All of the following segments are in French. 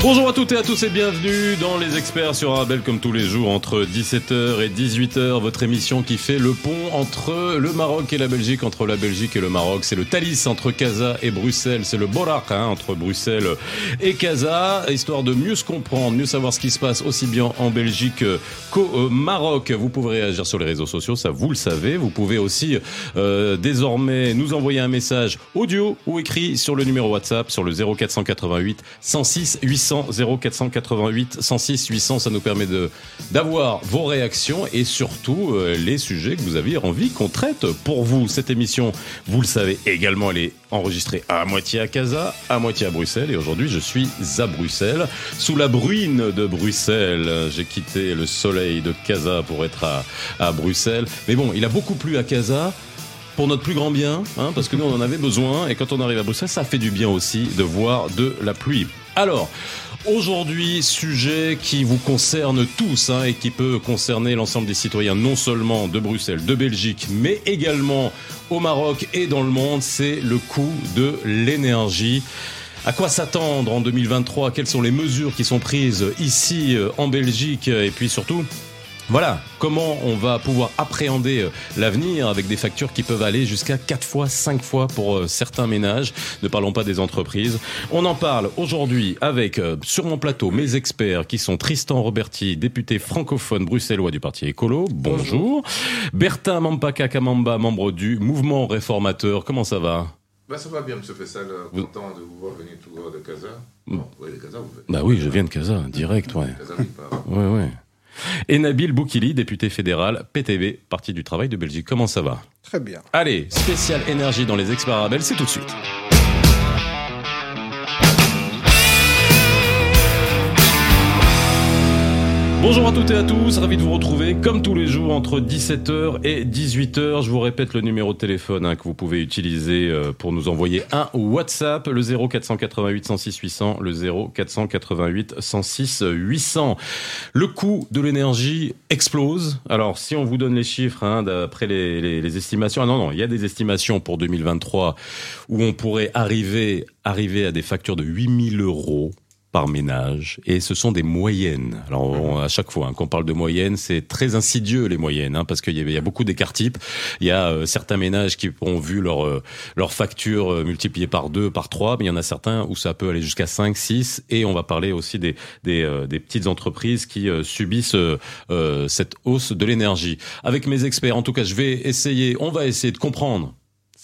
Bonjour à toutes et à tous et bienvenue dans Les Experts sur Arabelle comme tous les jours entre 17h et 18h, votre émission qui fait le pont entre le Maroc et la Belgique, entre la Belgique et le Maroc. C'est le Thalys entre Casa et Bruxelles, c'est le Borak hein, entre Bruxelles et Casa, histoire de mieux se comprendre, mieux savoir ce qui se passe aussi bien en Belgique qu'au Maroc. Vous pouvez réagir sur les réseaux sociaux, ça vous le savez. Vous pouvez aussi euh, désormais nous envoyer un message audio ou écrit sur le numéro WhatsApp sur le 0488 106 800. 0488 106 800. Ça nous permet de d'avoir vos réactions et surtout euh, les sujets que vous aviez envie qu'on traite pour vous. Cette émission, vous le savez également, elle est enregistrée à moitié à Casa, à moitié à Bruxelles. Et aujourd'hui, je suis à Bruxelles, sous la bruine de Bruxelles. J'ai quitté le soleil de Casa pour être à, à Bruxelles. Mais bon, il a beaucoup plu à Casa pour notre plus grand bien, hein, parce que nous on en avait besoin, et quand on arrive à Bruxelles, ça fait du bien aussi de voir de la pluie. Alors, Aujourd'hui, sujet qui vous concerne tous hein, et qui peut concerner l'ensemble des citoyens, non seulement de Bruxelles, de Belgique, mais également au Maroc et dans le monde, c'est le coût de l'énergie. À quoi s'attendre en 2023 Quelles sont les mesures qui sont prises ici euh, en Belgique? Et puis surtout, voilà, comment on va pouvoir appréhender euh, l'avenir avec des factures qui peuvent aller jusqu'à 4 fois, 5 fois pour euh, certains ménages? Ne parlons pas des entreprises. On en parle aujourd'hui avec, euh, sur mon plateau, mes experts qui sont Tristan Roberti, député francophone bruxellois du Parti écolo. Bonjour. Bertin Mampaka Kamamba, membre du mouvement réformateur. Comment ça va? Bah, ça va bien, M. Fessal. Content de vous voir venir tout droit de Casa. Bon, oui, de Casa, vous Bah oui, je viens de Casa, direct, ouais. Casa, oui, pas... Ouais, ouais. Et Nabil Boukili, député fédéral, PTV, Parti du Travail de Belgique. Comment ça va? Très bien. Allez, spécial énergie dans les Arabelle, c'est tout de suite. Bonjour à toutes et à tous, ravi de vous retrouver comme tous les jours entre 17h et 18h. Je vous répète le numéro de téléphone hein, que vous pouvez utiliser euh, pour nous envoyer un WhatsApp, le 0488 106 800, le 0488 106 800. Le coût de l'énergie explose. Alors si on vous donne les chiffres hein, d'après les, estimations, ah non non, il y a des estimations pour 2023 où on pourrait arriver arriver à des factures de 8000 euros par ménage et ce sont des moyennes. Alors à chaque fois hein, qu'on parle de moyennes, c'est très insidieux les moyennes hein, parce qu'il y, y, a beaucoup d'écarts types. Il y a euh, certains ménages qui ont vu leur euh, leur facture euh, multipliée par deux, par trois, mais il y en a certains où ça peut aller jusqu'à 5, 6 et on va parler aussi des des, des petites entreprises qui subissent cette hausse de l'énergie. Avec mes experts, en tout cas, je vais essayer, on va essayer de comprendre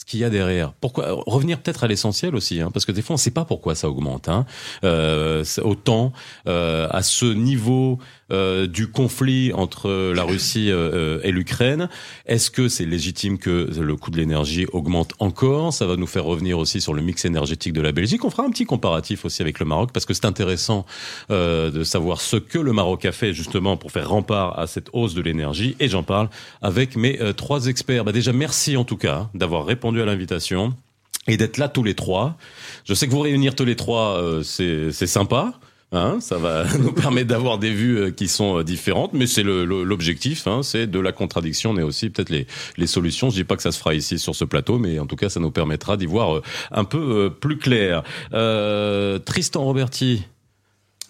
qu'il y a derrière. Pourquoi revenir peut-être à l'essentiel aussi, hein, parce que des fois on ne sait pas pourquoi ça augmente. Hein. Euh, autant euh, à ce niveau euh, du conflit entre la Russie euh, et l'Ukraine, est-ce que c'est légitime que le coût de l'énergie augmente encore? Ça va nous faire revenir aussi sur le mix énergétique de la Belgique. On fera un petit comparatif aussi avec le Maroc, parce que c'est intéressant euh, de savoir ce que le Maroc a fait justement pour faire rempart à cette hausse de l'énergie. Et j'en parle avec mes trois experts. Bah déjà, merci en tout cas d'avoir répondu à l'invitation et d'être là tous les trois. Je sais que vous réunir tous les trois, euh, c'est sympa. Hein, ça va nous permettre d'avoir des vues euh, qui sont euh, différentes, mais c'est l'objectif, hein, c'est de la contradiction, mais aussi peut-être les, les solutions. Je dis pas que ça se fera ici sur ce plateau, mais en tout cas, ça nous permettra d'y voir un peu plus clair. Tristan Roberti.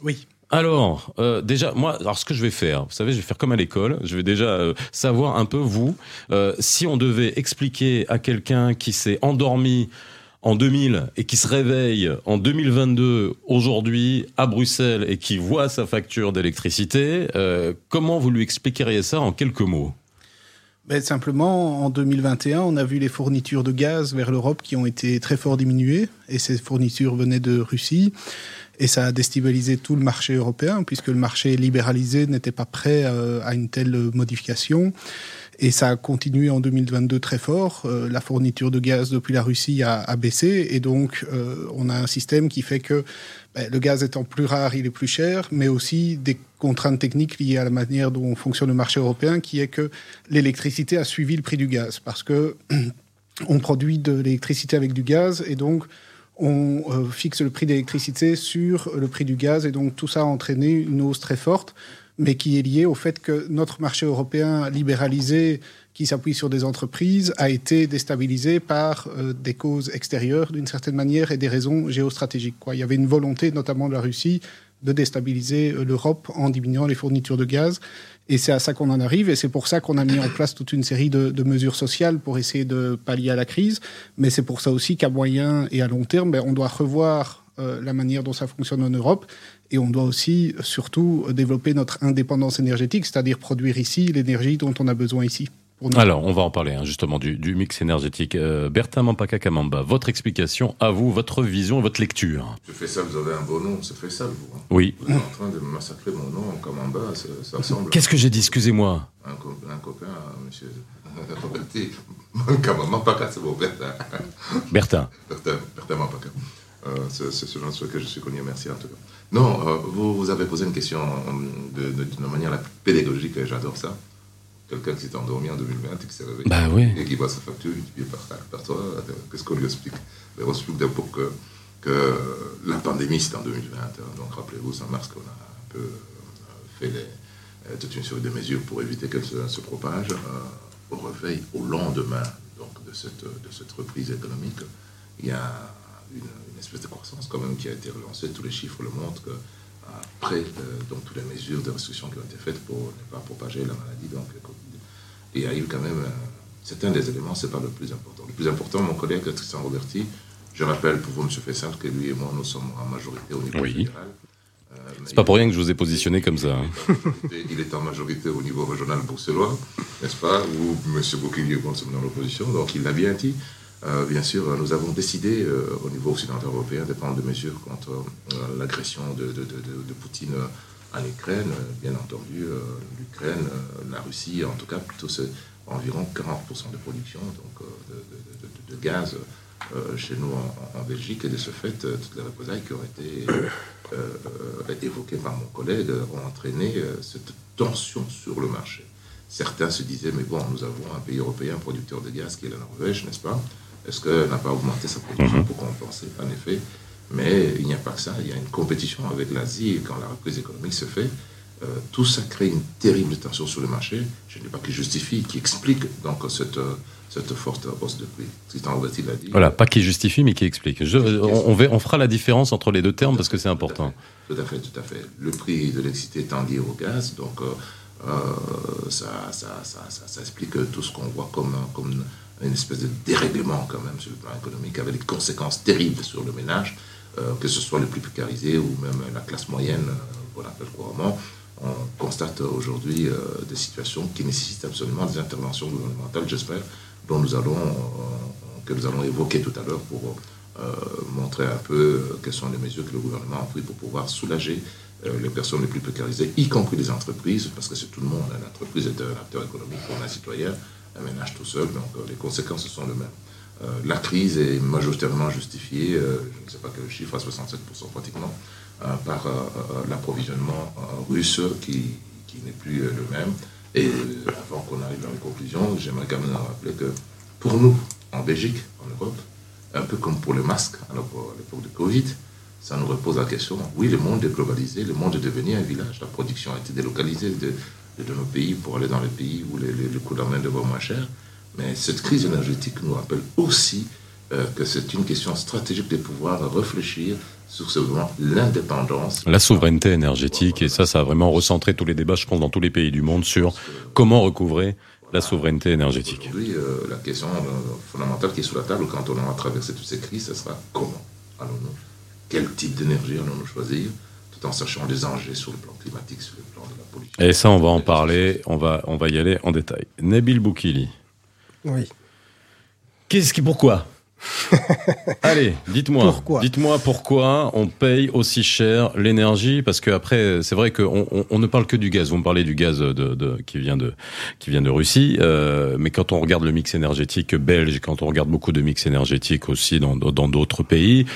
Oui. Alors, euh, déjà, moi, alors ce que je vais faire, vous savez, je vais faire comme à l'école. Je vais déjà euh, savoir un peu vous, euh, si on devait expliquer à quelqu'un qui s'est endormi en 2000 et qui se réveille en 2022 aujourd'hui à Bruxelles et qui voit sa facture d'électricité, comment vous lui expliqueriez ça en quelques mots? Ben, simplement, en 2021, on a vu les fournitures de gaz vers l'Europe qui ont été très fort diminuées, et ces fournitures venaient de Russie. Et ça a déstabilisé tout le marché européen, puisque le marché libéralisé n'était pas prêt euh, à une telle modification. Et ça a continué en 2022 très fort. Euh, la fourniture de gaz depuis la Russie a, baissé. Et donc, euh, on a un système qui fait que ben, le gaz étant plus rare, il est plus cher, mais aussi des contraintes techniques liées à la manière dont fonctionne le marché européen, qui est que l'électricité a suivi le prix du gaz. Parce que on produit de l'électricité avec du gaz. Et donc, on euh, fixe le prix d'électricité sur le prix du gaz et donc tout ça a entraîné une hausse très forte, mais qui est liée au fait que notre marché européen libéralisé, qui s'appuie sur des entreprises a été déstabilisé par euh, des causes extérieures d'une certaine manière et des raisons géostratégiques. Quoi. Il y avait une volonté, notamment de la Russie, de déstabiliser euh, l'Europe en diminuant les fournitures de gaz. Et c'est à ça qu'on en arrive, et c'est pour ça qu'on a mis en place toute une série de, de, mesures sociales pour essayer de pallier à la crise. Mais c'est pour ça aussi qu'à moyen et à long terme, ben, on doit revoir euh, la manière dont ça fonctionne en Europe, et on doit aussi surtout développer notre indépendance énergétique, c'est-à-dire produire ici l'énergie dont on a besoin ici. Alors, on va en parler hein, justement du, du, mix énergétique. Euh, Bertin Mampaka Kamamba, votre explication à vous, votre vision, votre lecture. Je fais ça, vous avez un beau nom, c'est fait ça, vous. Hein. Oui. Vous êtes en train de massacrer mon nom, Kamamba, ça, ça ressemble. Qu'est-ce que j'ai dit, excusez-moi un, co un, copain, monsieur Roberti. Mampaka, c'est bon, Bertin. Bertin. Bertin, Bertin Mampaka. Euh, c'est ce genre de que je suis connu, merci en tout cas. Non, euh, vous, vous avez posé une question d'une de, de, manière la plus pédagogique, et j'adore ça quelqu'un qui s'est endormi en 2020 et qui s'est réveillé bah oui. et qui voit sa facture multipliée par, par toi, qu'est-ce qu'on lui explique? Mais On explique d'abord que, que la pandémie, c'est en 2020. Donc rappelez-vous, c'est en mars qu'on a un peu fait les, toute une série de mesures pour éviter qu'elle se, se, propage. au réveil, au lendemain donc, de, cette, de cette reprise économique, il y a une, espèce de croissance quand même qui a été relancée. Tous les chiffres le montrent que après euh, donc, toutes les mesures de restriction qui ont été faites pour ne pas propager la maladie. Donc, il y a eu quand même, euh, c'est un des éléments, c'est pas le plus important. Le plus important, mon collègue Tristan Roberti, je rappelle pour vous, M. Fessal, que lui et moi, nous sommes en majorité au niveau oui. fédéral. Euh, c'est pas pour rien que je vous ai positionné comme ça. Hein. Il est en majorité au niveau régional bruxellois, n'est-ce pas Où M. Bouquillier, nous sommes dans l'opposition, donc il l'a bien dit. Euh, bien sûr, nous avons décidé euh, au niveau occidental européen de prendre des mesures contre euh, l'agression de, Poutine en Ukraine. Bien entendu, l'Ukraine, la Russie, en tout cas, plutôt environ 40% de production donc, de, gaz chez nous en, en, Belgique. Et de ce fait, toutes les représailles qui ont été évoquées par mon collègue ont entraîné cette tension sur le marché. Certains se disaient, mais bon, nous avons un pays européen producteur de gaz qui est la Norvège, n'est-ce pas? Est-ce qu'elle n'a pas augmenté sa production pour compenser? En effet. Mais il n'y a pas que ça. Il y a une compétition avec l'Asie et quand la reprise économique se fait, euh, tout ça crée une terrible tension sur le marché. Je ne dis pas qui justifie, qui explique donc cette, cette forte hausse de prix. Tristan l'a dit. Voilà, pas qui justifie, mais qui explique. Je, on, on, on, fera la différence entre les deux termes parce que c'est important. Tout à fait, tout à fait. Le prix de l'électricité étant lié au gaz, donc euh, euh, ça, ça, ça, ça, explique tout ce qu'on voit comme, comme une espèce de dérèglement quand même sur le plan économique, avec des conséquences terribles sur le ménage, euh, que ce soit les plus précarisés ou même la classe moyenne, euh, qu'on appelle couramment. On constate aujourd'hui euh, des situations qui nécessitent absolument des interventions gouvernementales, j'espère, dont nous allons, que nous allons évoquer tout à l'heure pour montrer un peu quelles sont les mesures que le gouvernement a prises pour pouvoir soulager les personnes les plus précarisées, y compris les entreprises, parce que c'est tout le monde. L'entreprise est un acteur économique comme un citoyen un ménage tout seul, donc euh, les conséquences sont les mêmes. Euh, la crise est majoritairement justifiée, euh, je ne sais pas quel chiffre, à 67% pratiquement, par l'approvisionnement russe qui, qui n'est plus le même. Et avant qu'on arrive à une conclusion, j'aimerais quand même rappeler que pour nous, en Belgique, en Europe, un peu comme pour les masques à l'époque de Covid, ça nous repose la question, oui, le monde est globalisé, le monde est devenu un village, la production a été délocalisée de nos pays pour aller dans les pays où les, les, le coût de moins cher. Mais cette crise énergétique nous rappelle aussi euh, que c'est une question stratégique de pouvoir réfléchir sur l'indépendance. La souveraineté énergétique, et ça, ça a vraiment recentré tous les débats, je pense, dans tous les pays du monde sur comment recouvrer la souveraineté énergétique. Aujourd'hui, euh, la question euh, fondamentale qui est sur la table quand on aura traversé toutes ces crises, ce sera comment allons-nous? Quel type d'énergie allons-nous choisir? En sachant les enjeux sur le plan climatique, sur le plan de la pollution. Et ça, on va en parler, on va, on va y aller en détail. Nabil Boukili. Oui. Qu'est-ce qui, pourquoi? Allez, dites-moi. Pourquoi? Dites-moi pourquoi on paye aussi cher l'énergie Parce que après, c'est vrai qu'on on, on, ne parle que du gaz. Vous me parlez du gaz de, de, qui vient de qui vient de Russie, euh, mais quand on regarde le mix énergétique belge, quand on regarde beaucoup de mix énergétique aussi dans dans d'autres pays,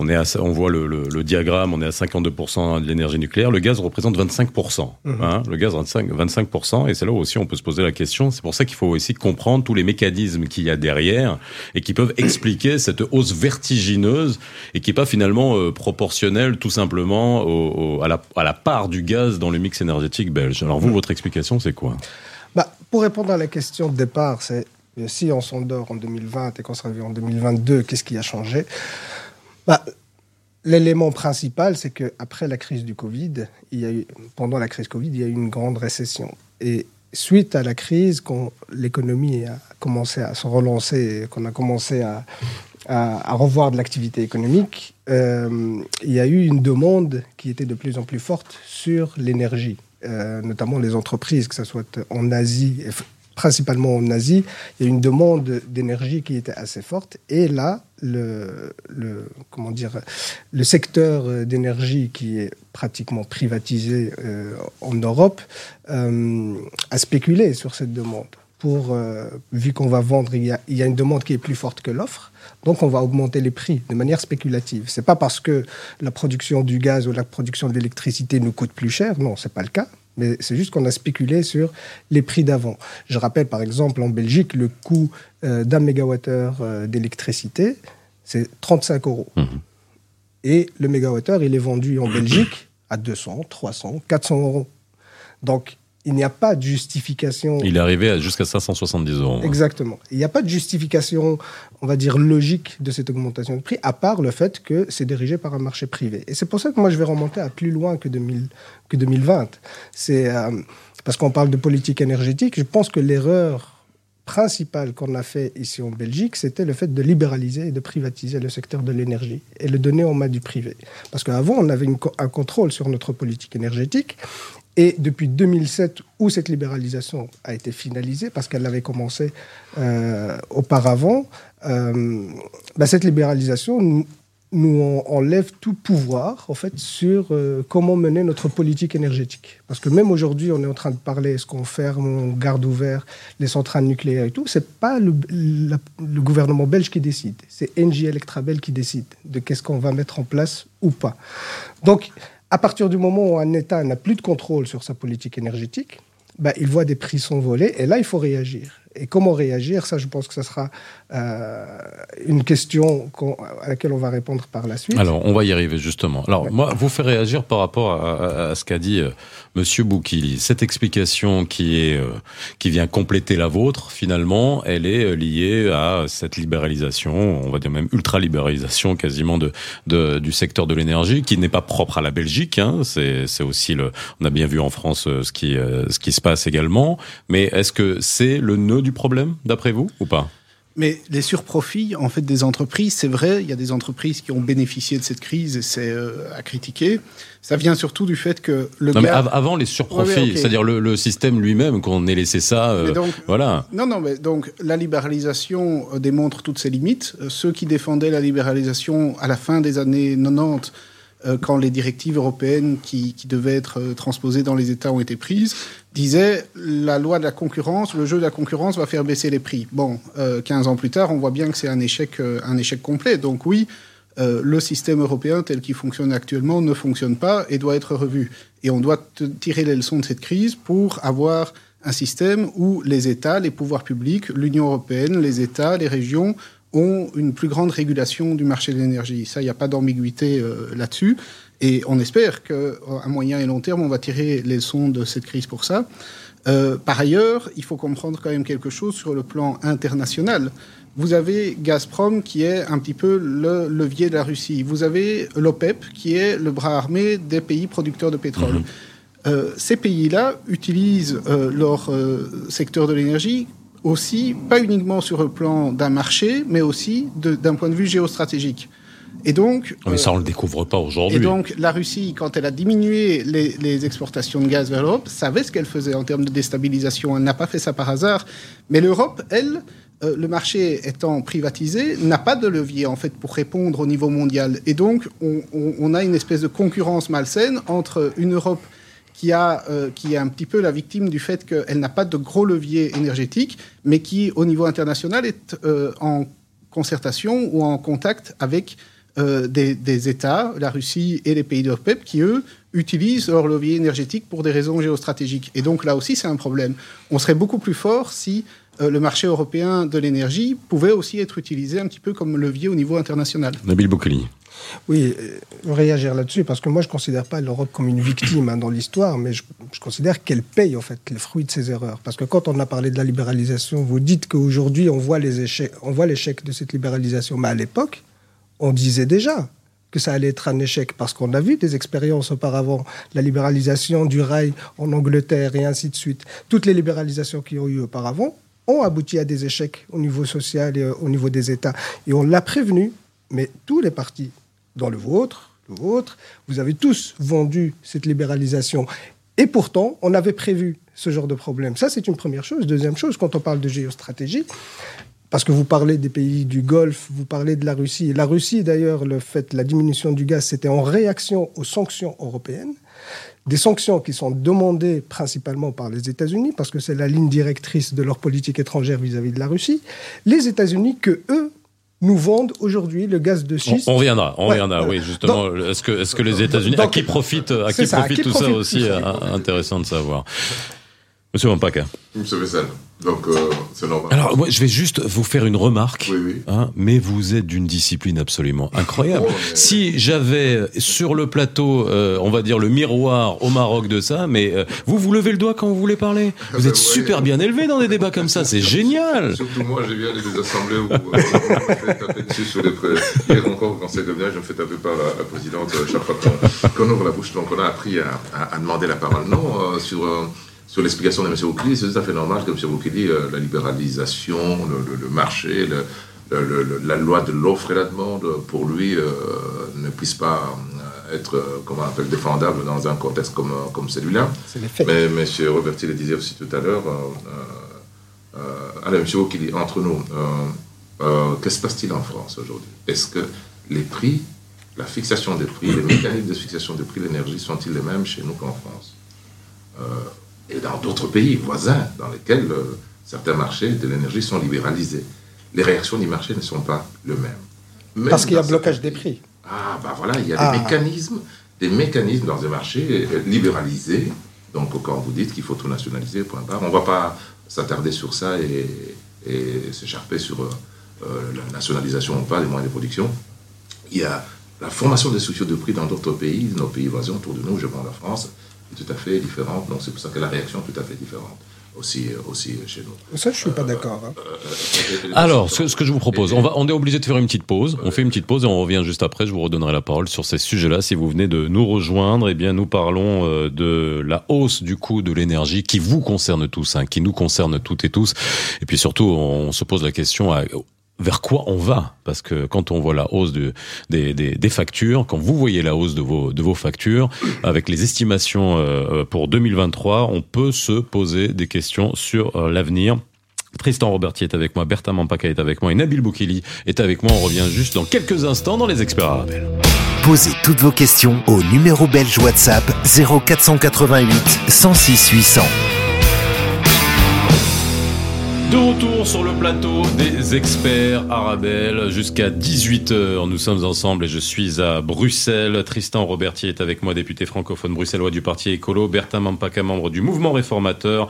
on, est à, on voit le, le, le, diagramme, on est à 52% de l'énergie nucléaire. Le gaz représente 25%. Mmh. Hein, le gaz 25, 25%. Et c'est là où aussi on peut se poser la question. C'est pour ça qu'il faut aussi comprendre tous les mécanismes qu'il y a derrière et qui peuvent expliquer cette hausse vertigineuse et qui n'est pas finalement euh, proportionnelle tout simplement au, au, à, la, à, la, part du gaz dans le mix énergétique belge. Alors vous, mmh. votre explication, c'est quoi? Bah, pour répondre à la question de départ, c'est si on s'endort en 2020 et qu'on se réveille en 2022, qu'est-ce qui a changé? Bah, L'élément principal, c'est qu'après la crise du Covid, il y a eu, pendant la crise Covid, il y a eu une grande récession. Et suite à la crise, quand l'économie a commencé à se relancer, qu'on a commencé à, à, revoir de l'activité économique, euh, il y a eu une demande qui était de plus en plus forte sur l'énergie, euh, notamment les entreprises, que ce soit en Asie, principalement en Asie, il y a une demande d'énergie qui était assez forte. Et là, le, comment dire, le secteur d'énergie qui est pratiquement privatisé euh, en Europe euh, a spéculé sur cette demande. Pour, euh, vu qu'on va vendre, il y, a, il y, a, une demande qui est plus forte que l'offre, donc on va augmenter les prix de manière spéculative. C'est pas parce que la production du gaz ou la production de l'électricité nous coûte plus cher, non, c'est pas le cas mais c'est juste qu'on a spéculé sur les prix d'avant. Je rappelle par exemple en Belgique, le coût euh, d'un mégawattheure euh, d'électricité, c'est 35 euros. Mhm. Et le mégawattheure, il est vendu en Belgique à 200, 300, 400 euros. Donc il n'y a pas de justification. Il est arrivé jusqu'à 570 euros. Exactement. Il n'y a pas de justification, on va dire, logique de cette augmentation de prix, à part le fait que c'est dirigé par un marché privé. Et c'est pour ça que moi, je vais remonter à plus loin que, 2000, que 2020. C'est euh, parce qu'on parle de politique énergétique. Je pense que l'erreur principale qu'on a fait ici en Belgique, c'était le fait de libéraliser et de privatiser le secteur de l'énergie et le donner en main du privé. Parce qu'avant, on avait un contrôle sur notre politique énergétique et depuis 2007, où cette libéralisation a été finalisée, parce qu'elle avait commencé euh, auparavant, euh, bah, cette libéralisation nous, enlève tout pouvoir en fait sur euh, comment mener notre politique énergétique. Parce que même aujourd'hui, on est en train de parler est-ce qu'on ferme, on garde ouvert les centrales nucléaires et tout. C'est pas le, le, gouvernement belge qui décide, c'est NG Electrabel qui décide de qu'est-ce qu'on va mettre en place ou pas. Donc à partir du moment où un État n'a plus de contrôle sur sa politique énergétique, bah, il voit des prix s'envoler et là, il faut réagir. Et comment réagir Ça, je pense que ce sera euh, une question à laquelle on va répondre par la suite. Alors, on va y arriver justement. Alors, moi, vous faites réagir par rapport à, ce qu'a dit euh, Monsieur Boukili. Cette explication qui est euh, qui vient compléter la vôtre, finalement, elle est liée à cette libéralisation, on va dire même ultra-libéralisation quasiment de, de du secteur de l'énergie, qui n'est pas propre à la Belgique. Hein. C'est aussi le. On a bien vu en France ce qui ce qui se passe également. Mais est-ce que c'est le nœud du problème, d'après vous, ou pas? Mais les surprofits, en fait, des entreprises, c'est vrai, il y a des entreprises qui ont bénéficié de cette crise et c'est euh, à critiquer. Ça vient surtout du fait que le non, mais avant les surprofits, c'est-à-dire le, système lui-même, qu'on ait laissé ça, euh, voilà. Non, non, mais donc la libéralisation euh, démontre toutes ses limites. ceux qui défendaient la libéralisation à la fin des années 90 euh, quand les directives européennes qui, devaient être euh, transposées dans les États ont été prises, disaient la loi de la concurrence, le jeu de la concurrence va faire baisser les prix. Bon, 15 euh, ans plus tard, on voit bien que c'est un échec, un échec complet. Donc oui, le système européen tel qu'il fonctionne actuellement ne fonctionne pas et doit être revu. Et on doit tirer les leçons de cette crise pour avoir un système où les États, les pouvoirs publics, l'Union européenne, les États, les régions ont une plus grande régulation du marché de l'énergie. Ça, il n'y a pas d'ambiguïté euh, là-dessus. Et on espère qu'à moyen et long terme, on va tirer les leçons de cette crise pour ça. Euh, par ailleurs, il faut comprendre quand même quelque chose sur le plan international. Vous avez Gazprom qui est un petit peu le levier de la Russie. Vous avez l'OPEP qui est le bras armé des pays producteurs de pétrole. Mhm. Euh, ces pays-là utilisent leur secteur de l'énergie aussi, pas uniquement sur le plan d'un marché, mais aussi d'un point de vue géostratégique. Et donc, mais ça, on le découvre pas aujourd'hui. Et donc, la Russie, quand elle a diminué les, exportations de gaz vers l'Europe, savait ce qu'elle faisait en termes de déstabilisation. Elle n'a pas fait ça par hasard. Mais l'Europe, elle, euh, le marché étant privatisé, n'a pas de levier en fait pour répondre au niveau mondial. Et donc, on, on a une espèce de concurrence malsaine entre une Europe qui, a, euh, qui est un petit peu la victime du fait qu'elle n'a pas de gros levier énergétique, mais qui, au niveau international, est euh, en concertation ou en contact avec euh, des, États, la Russie et les pays de l'OPEP, qui, eux, utilisent leur levier énergétique pour des raisons géostratégiques. Et donc là aussi, c'est un problème. On serait beaucoup plus fort si le marché européen de l'énergie pouvait aussi être utilisé un petit peu comme levier au niveau international. Nabil Boukeli. Oui, euh, réagir là-dessus, parce que moi, je ne considère pas l'Europe comme une victime hein, dans l'histoire, mais je, considère qu'elle paye, en fait, les fruits de ses erreurs. Parce que quand on a parlé de la libéralisation, vous dites qu'aujourd'hui, on voit les échecs, on voit l'échec de cette libéralisation. Mais à l'époque, on disait déjà que ça allait être un échec, parce qu'on a vu des expériences auparavant, la libéralisation du rail en Angleterre et ainsi de suite. Toutes les libéralisations qui ont eu auparavant ont abouti à des échecs au niveau social et euh, au niveau des États. Et on l'a prévenu, mais tous les partis dans le vôtre, le vôtre, vous avez tous vendu cette libéralisation. Et pourtant, on avait prévu ce genre de problème. Ça, c'est une première chose. Deuxième chose, quand on parle de géostratégie, parce que vous parlez des pays du Golfe, vous parlez de la Russie. La Russie, d'ailleurs, le fait, la diminution du gaz, c'était en réaction aux sanctions européennes. Des sanctions qui sont demandées principalement par les États-Unis, parce que c'est la ligne directrice de leur politique étrangère vis-à-vis -vis de la Russie. Les États-Unis que eux nous vendent aujourd'hui le gaz de schiste. On, reviendra, on reviendra, oui, justement. Est-ce que, est-ce que les États-Unis, à qui profite, à qui profite tout ça aussi, intéressant de savoir. Monsieur Wampaka. Monsieur Vessel. Donc, euh, c'est normal. Alors, moi, je vais juste vous faire une remarque. Oui, oui. Hein, mais vous êtes d'une discipline absolument incroyable. Oh, si j'avais sur le plateau, euh, on va dire le miroir au Maroc de ça, mais euh, vous vous levez le doigt quand vous voulez parler. Vous êtes super bien élevé dans des débats comme ça, c'est génial. Surtout moi, j'ai vu des assemblées où on me fait taper dessus sur les prêts. Hier encore, au Conseil de je me fais taper par la, la présidente chaque fois qu'on ouvre la bouche. Donc, on a appris à, à, à demander la parole. Non, sur sur l'explication de M. Oukli, c'est tout à fait normal que M. Oukli, euh, la libéralisation, le, marché, la loi de l'offre et la demande, pour lui, euh, ne puisse pas euh, être, comment on appelle, défendable dans un contexte comme, comme celui-là. Mais M. Roberti le disait aussi tout à l'heure, allez, M. Oukli, entre nous, qu'est-ce qui se passe-t-il en France aujourd'hui? Est-ce que les prix, la fixation des prix, les mécanismes de fixation des prix de l'énergie sont-ils les mêmes chez nous qu'en France? Et dans d'autres pays voisins dans lesquels euh, certains marchés de l'énergie sont libéralisés. Les réactions du marché ne sont pas les mêmes. Parce qu'il y a blocage des prix. Ah, ben voilà, il y a des ah. mécanismes, des mécanismes dans un marché euh, libéralisé. Donc, quand vous dites qu'il faut tout nationaliser, point barre, on ne va pas s'attarder sur ça et, et s'écharper sur euh, la nationalisation ou pas des moyens de production. Il y a la formation des structures de prix dans d'autres pays, nos pays voisins autour de nous, je prends la France, tout à fait différente. Donc c'est pour ça que la réaction est tout à fait différente. Aussi, aussi chez nous. Ça, je suis pas d'accord. Hein. Euh, euh, Alors, ce, ce, que je vous propose, on, va, on est obligé de faire une petite pause. On fait une petite pause et on revient juste après. Je vous redonnerai la parole sur ces sujets-là. Si vous venez de nous rejoindre, eh bien, nous parlons euh, de la hausse du coût de l'énergie qui vous concerne tous, hein, qui nous concerne toutes et tous. Et puis surtout, on se pose la question à, vers quoi on va Parce que quand on voit la hausse de, des, factures, quand vous voyez la hausse de vos, factures, avec les estimations euh, pour 2023, on peut se poser des questions sur euh, l'avenir. Tristan Roberti est avec moi, Bertha Mampaka est avec moi et Nabil Boukili est avec moi. On revient juste dans quelques instants dans les experts arabes. Posez toutes vos questions au numéro belge WhatsApp 0488 106 800. De retour sur le plateau des experts Arabelle jusqu'à 18h. Nous sommes ensemble et je suis à Bruxelles. Tristan Robertier est avec moi, député francophone bruxellois du parti écolo. Bertin Mampaka, membre du mouvement réformateur.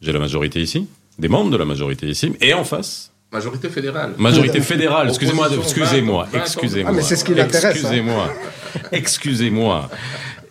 J'ai la majorité ici, des membres de la majorité ici. Et en face, Majorité fédérale. Majorité fédérale, excusez-moi, excusez-moi, excusez-moi. Ah, mais c'est ce qui l'intéresse. Hein. Excusez-moi, excusez-moi.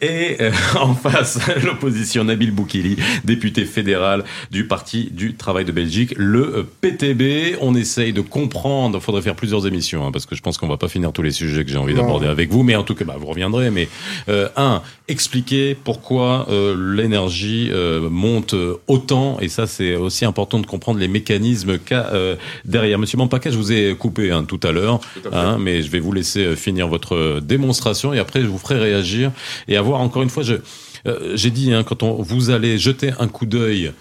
Et euh, en face, l'opposition Nabil Boukili, député fédéral du Parti du Travail de Belgique, le PTB. On essaye de comprendre, il faudrait faire plusieurs émissions, hein, parce que je pense qu'on va pas finir tous les sujets que j'ai envie d'aborder avec vous, mais en tout cas, bah, vous reviendrez. Mais euh, un, expliquer pourquoi euh, l'énergie euh, monte autant, et ça c'est aussi important de comprendre les mécanismes qu'a euh, derrière. Monsieur Mampaka, je vous ai coupé hein, tout à l'heure, hein, mais je vais vous laisser finir votre démonstration, et après je vous ferai réagir et avoir encore une fois, euh, j'ai dit, hein, quand on, vous allez jeter un coup d'œil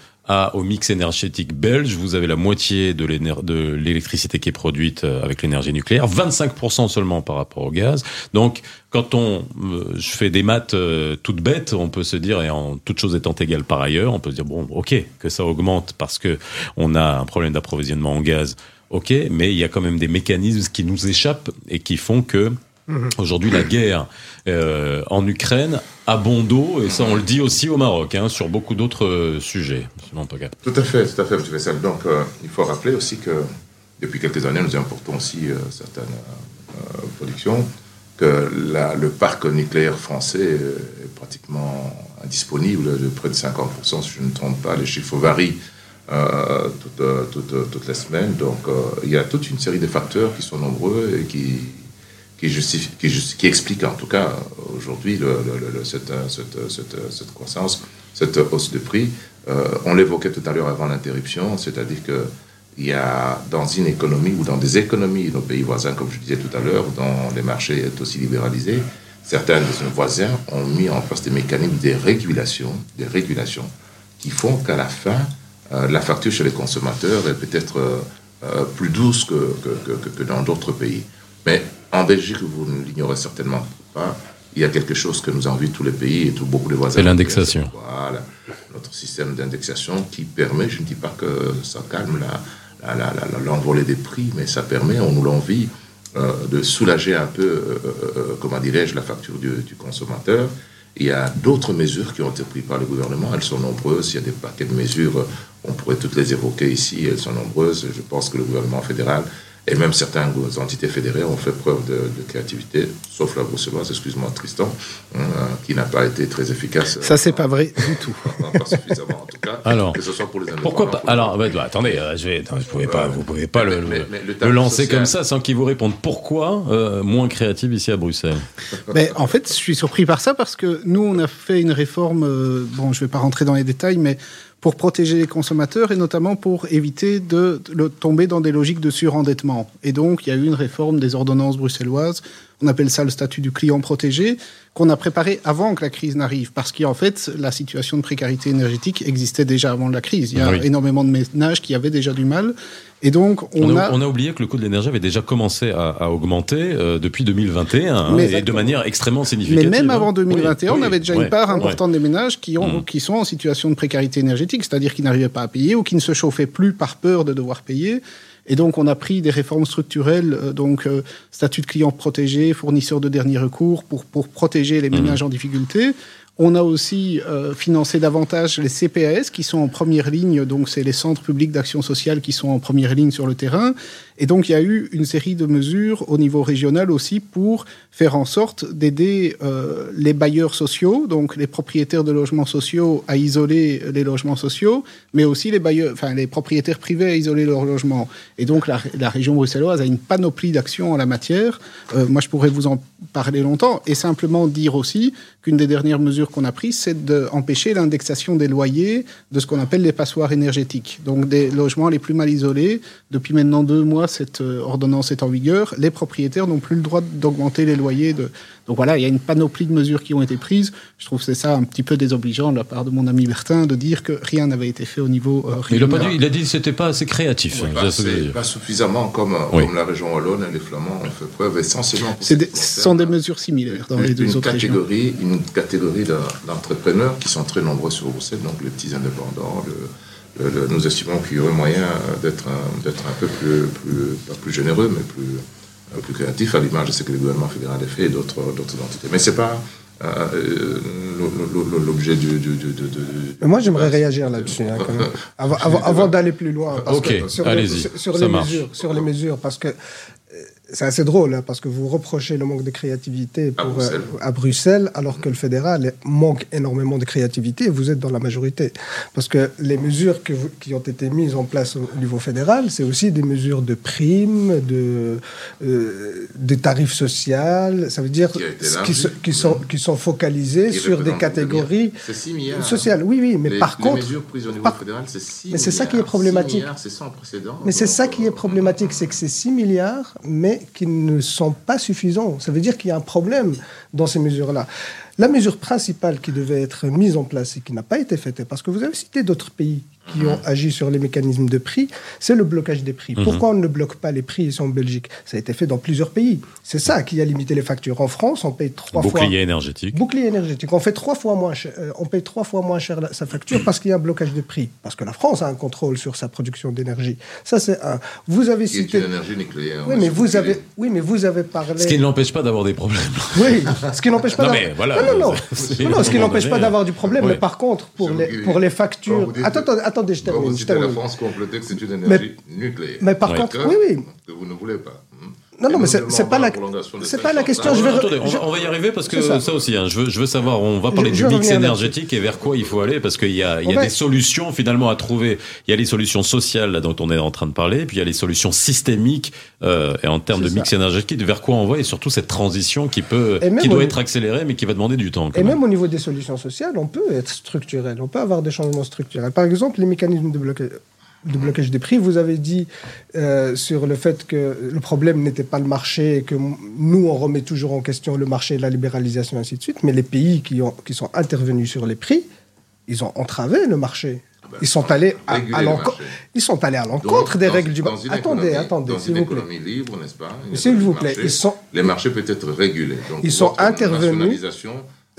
au mix énergétique belge, vous avez la moitié de l'électricité qui est produite euh, avec l'énergie nucléaire, 25% seulement par rapport au gaz. Donc, quand on, euh, je fais des maths toutes bêtes, on peut se dire, et en toute chose étant égale par ailleurs, on peut se dire bon, ok, que ça augmente parce que on a un problème d'approvisionnement en gaz, ok, mais il y a quand même des mécanismes qui nous échappent et qui font que. Aujourd'hui, la guerre euh, en Ukraine a bon dos, et ça, on le dit aussi au Maroc, hein, sur beaucoup d'autres euh, sujets. Tout à fait, tout à fait, M. Vessel. Donc, euh, il faut rappeler aussi que depuis quelques années, nous importons aussi certaines productions que le parc nucléaire français euh, est pratiquement indisponible de près de 50%, si je ne me trompe pas. Les chiffres varient euh, toutes, euh, toutes, euh, toutes les semaines. Donc, euh, il y a toute une série de facteurs qui sont nombreux et qui, qui, justifient, qui, expliquent en tout cas aujourd'hui cette, cette, cette, croissance, cette hausse de prix. Euh, on l'évoquait tout à l'heure avant l'interruption, c'est-à-dire que il y a dans une économie ou dans des économies, nos pays voisins, comme je disais tout à l'heure, dont les marchés sont aussi libéralisés, certains de nos voisins ont mis en place des mécanismes de régulation, des régulations qui font qu'à la fin, euh, la facture chez les consommateurs est peut-être euh, plus douce que- que dans d'autres pays. Mais en Belgique, vous ne l'ignorez certainement pas, il y a quelque chose que nous envient tous les pays et tout, beaucoup de voisins. C'est l'indexation. Voilà, notre système d'indexation qui permet, je ne dis pas que ça calme l'envolée des prix, mais ça permet, on nous l'envie, euh, de soulager un peu, euh, euh, comment dirais-je, la facture du, du consommateur. Il y a d'autres mesures qui ont été prises par le gouvernement, elles sont nombreuses, il y a des paquets de mesures, on pourrait toutes les évoquer ici, elles sont nombreuses. Je pense que le gouvernement fédéral et même certaines entités fédérées ont fait preuve de, de créativité, sauf la bruxelloise, excuse-moi Tristan, hein, qui n'a pas été très efficace. Ça, c'est pas vrai du tout. Pas suffisamment en tout cas. Alors, que ce soit pour les. Pourquoi pas pour Alors, bah, attendez, euh, je vais, pouvez pas, vous pouvez pas le, Mais- le- mais le le tableau lancer social- comme ça sans qu'il vous réponde. Pourquoi euh, moins créatif ici à Bruxelles Mais en fait, je suis surpris par ça parce que nous, on a fait une réforme, euh, bon, je vais pas rentrer dans les détails, mais pour protéger les consommateurs et notamment pour éviter de, tomber dans des logiques de surendettement. Et donc, il y a eu une réforme des ordonnances bruxelloises, on appelle ça le statut du client protégé, qu'on a préparé avant que la crise n'arrive, parce qu'en fait, la situation de précarité énergétique existait déjà avant la crise. Il y a Oui. énormément de ménages qui avaient déjà du mal. Et donc, on, on a, a... on a oublié que le coût de l'énergie avait déjà commencé à, à augmenter euh, depuis 2021 hein, Mais et de manière extrêmement Mais significative. même hein. avant 2021, Oui, on avait déjà une part importante des ménages qui, ont, Mhm. qui sont en situation de précarité énergétique, c'est-à-dire qui n'arrivaient pas à payer ou qui ne se chauffaient plus par peur de devoir payer. Et donc, on a pris des réformes structurelles, euh, donc euh, statut de client protégé, fournisseur de dernier recours, pour, pour protéger les ménages en difficulté. On a aussi euh, financé davantage les CPAS qui sont en première ligne, donc c'est les centres publics d'action sociale qui sont en première ligne sur le terrain. Et donc il y a eu une série de mesures au niveau régional aussi pour faire en sorte d'aider euh, les bailleurs sociaux, donc les propriétaires de logements sociaux à isoler les logements sociaux, mais aussi les bailleurs, enfin les propriétaires privés à isoler leurs logements. Et donc la, région bruxelloise a une panoplie d'actions en la matière. Euh, moi je pourrais vous en parler longtemps et simplement dire aussi qu'une des dernières mesures qu'on a prises, c'est d'empêcher l'indexation des loyers de ce qu'on appelle les passoires énergétiques. Donc des logements les plus mal isolés. Depuis maintenant deux mois, cette euh, ordonnance est en vigueur. Les propriétaires n'ont plus le droit d'augmenter les loyers. De... Donc voilà, il y a une panoplie de mesures qui ont été prises. Je trouve que c'est ça un petit peu désobligeant de la part de mon ami Bertin de dire que rien n'avait été fait au niveau euh, il a pas régional. dit, il a dit que c'était pas assez créatif. Hein, pas, assez- suffisamment comme, Oui. comme la région Wallonne et les Flamands ont fait preuve essentiellement pour C'est ce des- sont des mesures similaires dans les deux une autres régions. catégorie, une catégorie d'en- d'entrepreneurs qui sont très nombreux sur Bruxelles, donc les petits indépendants. le- le- le- nous estimons qu'il y aurait moyen euh, d'être un, peu plus, plus, pas plus généreux, mais plus, euh, plus créatif, à l'image de ce que le gouvernement fédéral a fait et d'autres d'autres entités. Mais c'est pas euh, euh, l'objet du, du, du- du- moi, j'aimerais réagir là-dessus, hein, quand même. avant, avant, avant d'aller plus loin. Parce Ok, que sur les- sur, les mesures, sur les mesures, parce que euh, c'est assez drôle, hein, parce que vous reprochez le manque de créativité À Bruxelles. euh, à Bruxelles, alors que le fédéral manque énormément de créativité et vous êtes dans la majorité. Parce que les mesures que vous- qui ont été mises en place au niveau fédéral, c'est aussi des mesures de primes, de, euh, de tarifs sociaux, ça veut dire Qui sont, qui sont focalisés sur des catégories C'est 6 milliards. sociales. Oui, oui, mais les, par les contre, mesures prises au niveau par- fédéral, c'est 6 Mais c'est ça qui est problématique. 6 milliards, C'est sans précédent. Mais c'est ça qui est euh, problématique, c'est que c'est 6 milliards, mais qui ne sont pas suffisants. Ça veut dire qu'il y a un problème dans ces mesures-là. La mesure principale qui devait être mise en place et qui n'a pas été faite, parce que vous avez cité d'autres pays qui ont agi sur les mécanismes de prix, c'est le blocage des prix. Pourquoi on ne bloque pas les prix ici en Belgique? Ça a été fait dans plusieurs pays. C'est ça qui a limité les factures. En France, on paye trois fois... Bouclier énergétique. Bouclier énergétique. On fait trois fois moins cher, euh, on paye trois fois moins cher la- sa facture parce qu'il y a un blocage de prix. Parce que la France a un contrôle sur sa production d'énergie. Ça, c'est un. Vous avez cité. une énergie nucléaire. Oui, on mais vous avez, oui, mais vous avez parlé. Ce qui ne l'empêche pas d'avoir des problèmes. Oui, ce qui n'empêche pas. Non, d'avoir- mais voilà, Non, non, non. Non, non, ce qui n'empêche pas d'avoir du problème. ouais. Mais par contre, pour les pour les factures. Attends, attends, attendez, je Quand termine. vous citez la. France complète que c'est une énergie nucléaire. Mais par Ouais. contre, Que- oui, oui. Que vous ne voulez pas. Non, non, mais c'est pas la, c'est pas la question. Ah, je vais, re- Attendez, on, je- va- on va y arriver parce que ça. ça. aussi, hein, je, veux, je veux savoir, on va parler Je- du je mix énergétique et vers quoi il faut aller parce qu'il y a, il y a des solutions finalement à trouver. Il y a les solutions sociales là, dont on est en train de parler, puis il y a les solutions systémiques euh, et en termes de mix énergétique, vers quoi on va et surtout cette transition qui peut, qui doit au- être accélérée mais qui va demander du temps. quand Et même. même au niveau des solutions sociales, on peut être structurel, on peut avoir des changements structurels. Par exemple, les mécanismes de blocage, de blocage des prix, vous avez dit euh, sur le fait que le problème n'était pas le marché et que nous, on remet toujours en question le marché, la libéralisation, ainsi de suite, mais les pays qui, ont, qui sont intervenus sur les prix, ils ont entravé le marché. Ils sont allés à, réguler à le l'enco- marché. ils sont allés à l'encontre des dans- règles du marché. Attendez, attendez, s'il vous plaît. libre, n'est-ce pas? S'il vous plaît, marché, ils sont- Les marchés peuvent être régulés. Donc, Ils sont intervenus.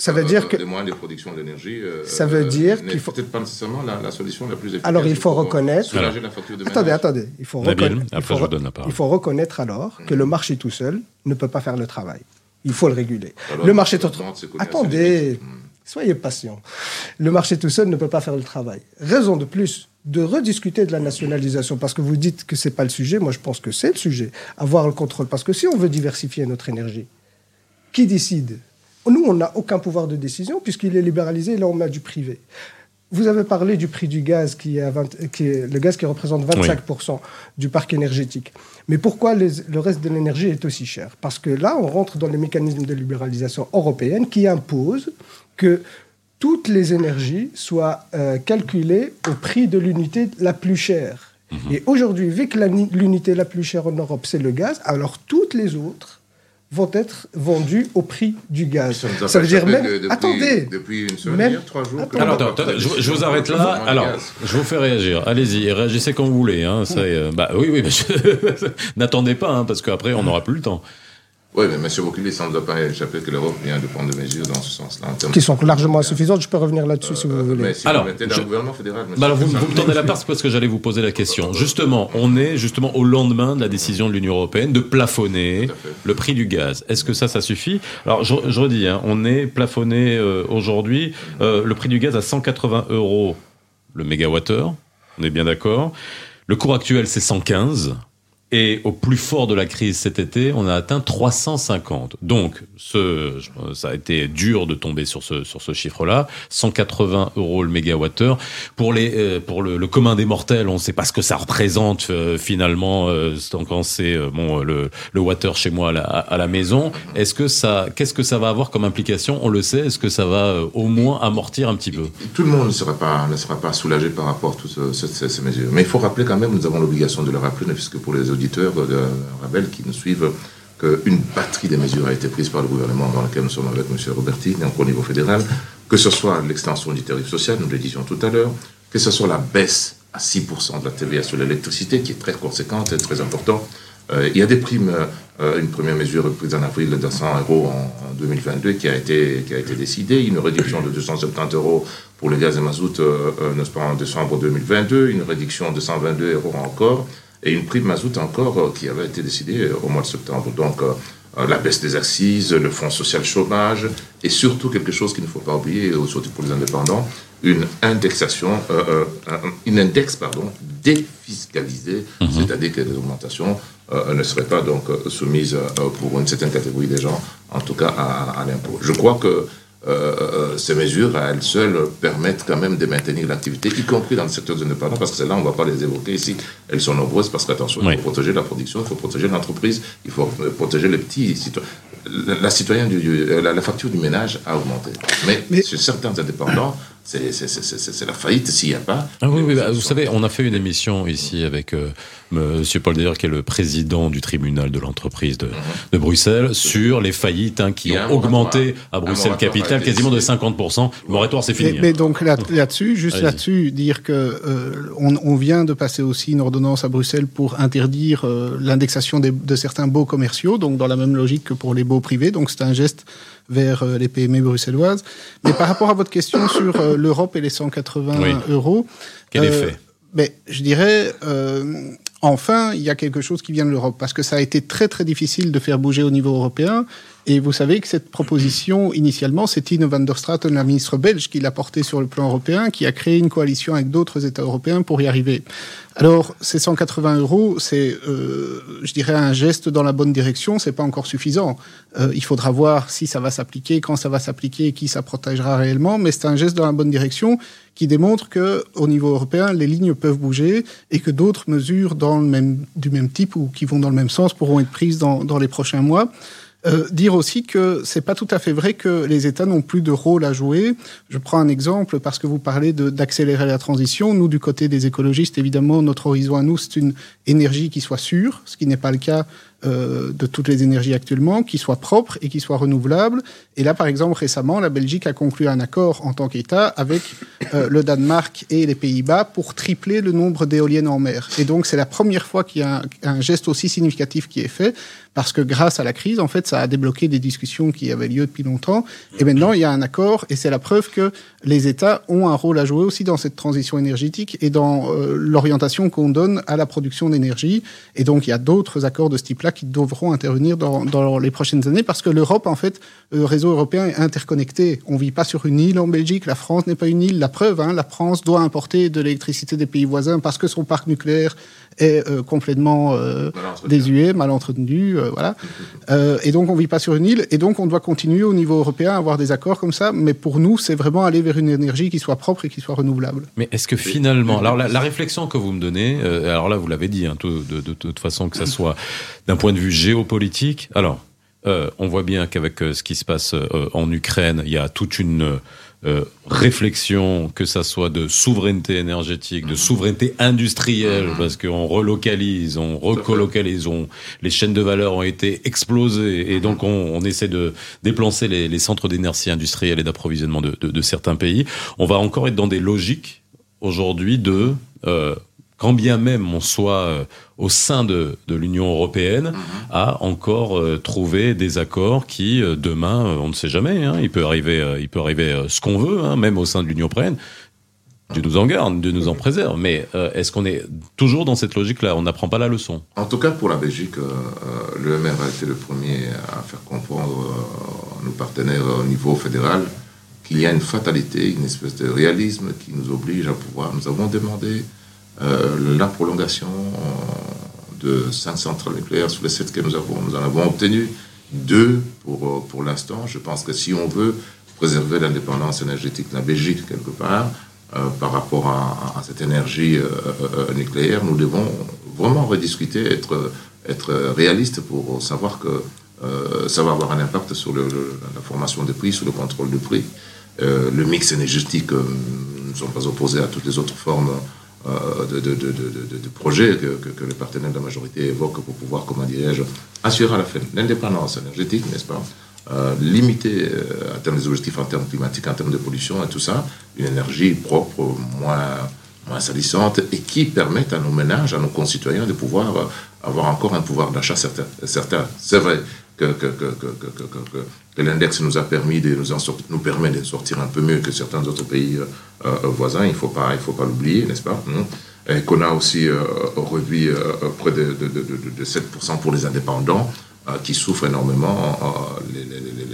Ça veut euh, dire que- Des moyens de production d'énergie. euh, Ça veut dire qu'il faut- peut-être pas nécessairement la, la solution la plus efficace. Alors, il faut pour reconnaître- Soulager Alors. la facture de Attendez, attendez. Il faut, Nabil, il après, faut je vous re- donne la parole. il faut reconnaître alors que le marché tout seul ne peut pas faire le travail. Il faut le réguler. Alors, le marché tout ses Attendez. Hmm. soyez patient. Le marché tout seul ne peut pas faire le travail. Raison de plus de rediscuter de la nationalisation parce que vous dites que c'est pas le sujet. Moi, je pense que c'est le sujet. Avoir le contrôle parce que si on veut diversifier notre énergie, qui décide? Nous, on n'a aucun pouvoir de décision puisqu'il est libéralisé et là, on a du privé. Vous avez parlé du prix du gaz, qui est, à 20 qui est le gaz qui représente 25% du parc énergétique. Mais pourquoi les- le reste de l'énergie est aussi cher? Parce que là, on rentre dans les mécanismes de libéralisation européenne qui imposent que toutes les énergies soient euh, calculées au prix de l'unité la plus chère. Et aujourd'hui, vu que la l'unité la plus chère en Europe, c'est le gaz, alors toutes les autres vont être vendues au prix du gaz. Ça veut dire même... depuis, attendez Depuis une semaine, Même- trois jours. l'on Alors, attends, pas attends, je, vous arrête là. Alors, je vous fais réagir. Allez-y, réagissez quand vous voulez. Hein. Ça, euh, bah oui, oui, mais je- n'attendez pas, hein, parce qu'après, on n'aura plus le temps. Oui, mais M. Bouclier, ça ne doit pas échapper que l'Europe vient de prendre des mesures dans ce sens-là. qui sont largement insuffisantes. Je peux revenir là-dessus si vous Euh, voulez. Mais si Alors, vous mettez dans je- le gouvernement fédéral... Bah alors, vous, me tendez la parce que j'allais vous poser la question. Justement, on est justement au lendemain de la décision de l'Union européenne de plafonner le prix du gaz. Est-ce que ça, ça suffit? Alors, je, je redis, hein, on est plafonné euh, aujourd'hui euh, le prix du gaz à 180 euros le mégawattheure. On est bien d'accord. Le cours actuel, c'est 115. Et au plus fort de la crise cet été, on a atteint 350. Donc, ce, ça a été dur de tomber sur ce, sur ce chiffre-là. 180 euros le mégawattheure. Pour, les, euh, pour le, commun des mortels, on ne sait pas ce que ça représente euh, finalement euh, quand c'est euh, bon, le, le water chez moi à la, maison. Est-ce que ça, qu'est-ce que ça va avoir comme implication? On le sait. Est-ce que ça va au moins amortir un petit peu? Tout le monde ne sera pas, ne sera pas soulagé par rapport à toutes ce- ce- ces, mesures. Mais il faut rappeler quand même, nous avons l'obligation de le rappeler, ne que pour les auditeurs de Rabel qui nous suivent, qu'une batterie de mesures a été prise par le gouvernement dans lequel nous sommes avec M. Roberti, donc au niveau fédéral, que ce soit l'extension du tarif social, nous le disions tout à l'heure, que ce soit la baisse à 6% de la TVA sur l'électricité, qui est très conséquente et très importante. Euh, il y a des primes, euh, une première mesure prise en avril de 100 euros en, en 2022 qui a, été, qui a été décidée, une réduction de 270 euros pour le gaz et mazout, euh, euh, n'est-ce pas, en décembre 2022, une réduction de 122 euros encore, et une prime mazout encore euh, qui avait été décidée euh, au mois de septembre. Donc, euh, la baisse des assises, le fonds social chômage, et surtout quelque chose qu'il ne faut pas oublier, surtout pour les indépendants, une indexation, euh, euh, un- une index, pardon, défiscalisée, c'est-à-dire que les augmentations euh, ne seraient pas donc soumises pour une certaine catégorie des gens, en tout cas à, à l'impôt. Je crois que euh, euh, ces mesures à elles seules permettent quand même de maintenir l'activité, y compris dans le secteur des indépendants, parce que celles-là, on ne va pas les évoquer ici. Elles sont nombreuses parce qu'attention, Oui. il faut protéger la production, il faut protéger l'entreprise, il faut protéger les petits citoyens. La, la citoyenne du- du- euh, la, la facture du ménage a augmenté. Mais, Mais- sur certains indépendants, c'est la faillite s'il n'y a pas. Ah oui, bah, vous savez, on a fait une émission ici avec euh, Monsieur Paul D'ailleurs, qui est le président du tribunal de l'entreprise de, de Bruxelles, sur les faillites hein, qui ont augmenté à Bruxelles capitale quasiment de décidé. 50%. Le moratoire, c'est fini. Mais, hein. mais donc là- là-dessus, juste là-dessus, dire que euh, on, on vient de passer aussi une ordonnance à Bruxelles pour interdire euh, l'indexation de certains baux commerciaux, donc dans la même logique que pour les baux privés. Donc c'est un geste vers euh, les PME bruxelloises. Mais par rapport à votre question sur euh, l'Europe et les 180 Oui. euros, Quel euh, effet? mais je dirais, euh, enfin, il y a quelque chose qui vient de l'Europe, parce que ça a été très très difficile de faire bouger au niveau européen, Et vous savez que cette proposition, initialement, c'est Tine van der Straten, la ministre belge, qui l'a portée sur le plan européen, qui a créé une coalition avec d'autres États européens pour y arriver. Alors, ces 180 euros, c'est, euh, je dirais, un geste dans la bonne direction. C'est pas encore suffisant. Euh, il faudra voir si ça va s'appliquer, quand ça va s'appliquer, qui ça protégera réellement. Mais c'est un geste dans la bonne direction qui démontre que, au niveau européen, les lignes peuvent bouger et que d'autres mesures dans le même, du même type ou qui vont dans le même sens pourront être prises dans, dans les prochains mois. Euh, dire aussi que c'est pas tout à fait vrai que les États n'ont plus de rôle à jouer. Je prends un exemple parce que vous parlez d'accélérer la transition. Nous, du côté des écologistes, évidemment, notre horizon à nous, c'est une énergie qui soit sûre, ce qui n'est pas le cas euh, de toutes les énergies actuellement, qui soit propre et qui soit renouvelable. Et là, par exemple, récemment, la Belgique a conclu un accord en tant qu'État avec euh, le Danemark et les Pays-Bas pour tripler le nombre d'éoliennes en mer. Et donc, c'est la première fois qu'il y a un, geste aussi significatif qui est fait parce que grâce à la crise, en fait, ça a débloqué des discussions qui avaient lieu depuis longtemps. Et maintenant, il y a un accord, et c'est la preuve que les États ont un rôle à jouer aussi dans cette transition énergétique et dans euh, l'orientation qu'on donne à la production d'énergie. Et donc, il y a d'autres accords de ce type-là qui devront intervenir dans, les prochaines années, parce que l'Europe, en fait, le réseau européen est interconnecté. On vit pas sur une île en Belgique, la France n'est pas une île. La preuve, hein, la France doit importer de l'électricité des pays voisins parce que son parc nucléaire est euh, complètement euh, désuet, mal entretenu, euh, voilà. Euh, et donc on vit pas sur une île, et donc on doit continuer au niveau européen à avoir des accorrs comme ça. Mais pour nous, c'est vraiment aller vers une énergie qui soit propre et qui soit renouvelable. Mais est-ce que finalement, alors la, la, réflexion que vous me donnez, euh, alors là vous l'avez dit, hein, de, de, de, toute façon que ça soit d'un point de vue géopolitique, alors. Euh, on voit bien qu'avec euh, ce qui se passe euh, en Ukraine, il y a toute une euh, réflexion, que ça soit de souveraineté énergétique, de souveraineté industrielle, parce qu'on relocalise, on recolocalise, on, les chaînes de valeur ont été explosées, et donc on, on essaie de déplacer les, les centres d'énergie industrielle et d'approvisionnement de, de, de, certains pays. On va encore être dans des logiques aujourd'hui de euh, quand bien même on soit euh, au sein de, de l'Union européenne, mm -hmm. à encore euh, trouver des accords qui, euh, demain, on ne sait jamais, hein, il peut arriver, il peut arriver ce qu'on veut, hein, même au sein de l'Union européenne. Dieu nous en garde, Dieu nous en préserve. Mais euh, est-ce qu'on est toujours dans cette logique-là? On n'apprend pas la leçon En tout cas, pour la Belgique, euh, le MR a été le premier à faire comprendre à nos partenaires au niveau fédéral qu'il y a une fatalité, une espèce de réalisme qui nous oblige à pouvoir. Nous avons demandé euh, la prolongation de cinq centrales nucléaires sur les sept que nous avons. Nous en avons obtenu deux pour, pour l'instant. Je pense que si on veut préserver l'indépendance énergétique de la Belgique quelque part, euh, par rapport à, cette énergie euh, euh, nucléaire, nous devons vraiment rediscuter, être, être réaliste pour savoir que ça va avoir un impact sur la formation des prix, sur le contrôle des prix. le mix énergétique, nous ne sommes pas opposés à toutes les autres formes euh, de, de, de, de, projets que, que, que, les de la majorité évoquent pour pouvoir, comment dirais-je, assurer à la fin l'indépendance énergétique, n'est-ce pas euh, limiter euh, à terme des objectifs en termes climatiques, en termes de pollution et tout ça, une énergie propre, moins, moins salissante et qui permette à nos ménages, à nos concitoyens de pouvoir euh, avoir encore un pouvoir d'achat certain. C'est vrai que, que, l'index nous a permis de nous, sortir, permet de sortir un peu mieux que certains autres pays euh, voisins, il ne faut pas, faut pas l'oublier, n'est-ce pas Et qu'on a aussi euh, revu euh, près de, de, de, de 7% pour les indépendants qui souffrent énormément euh, les,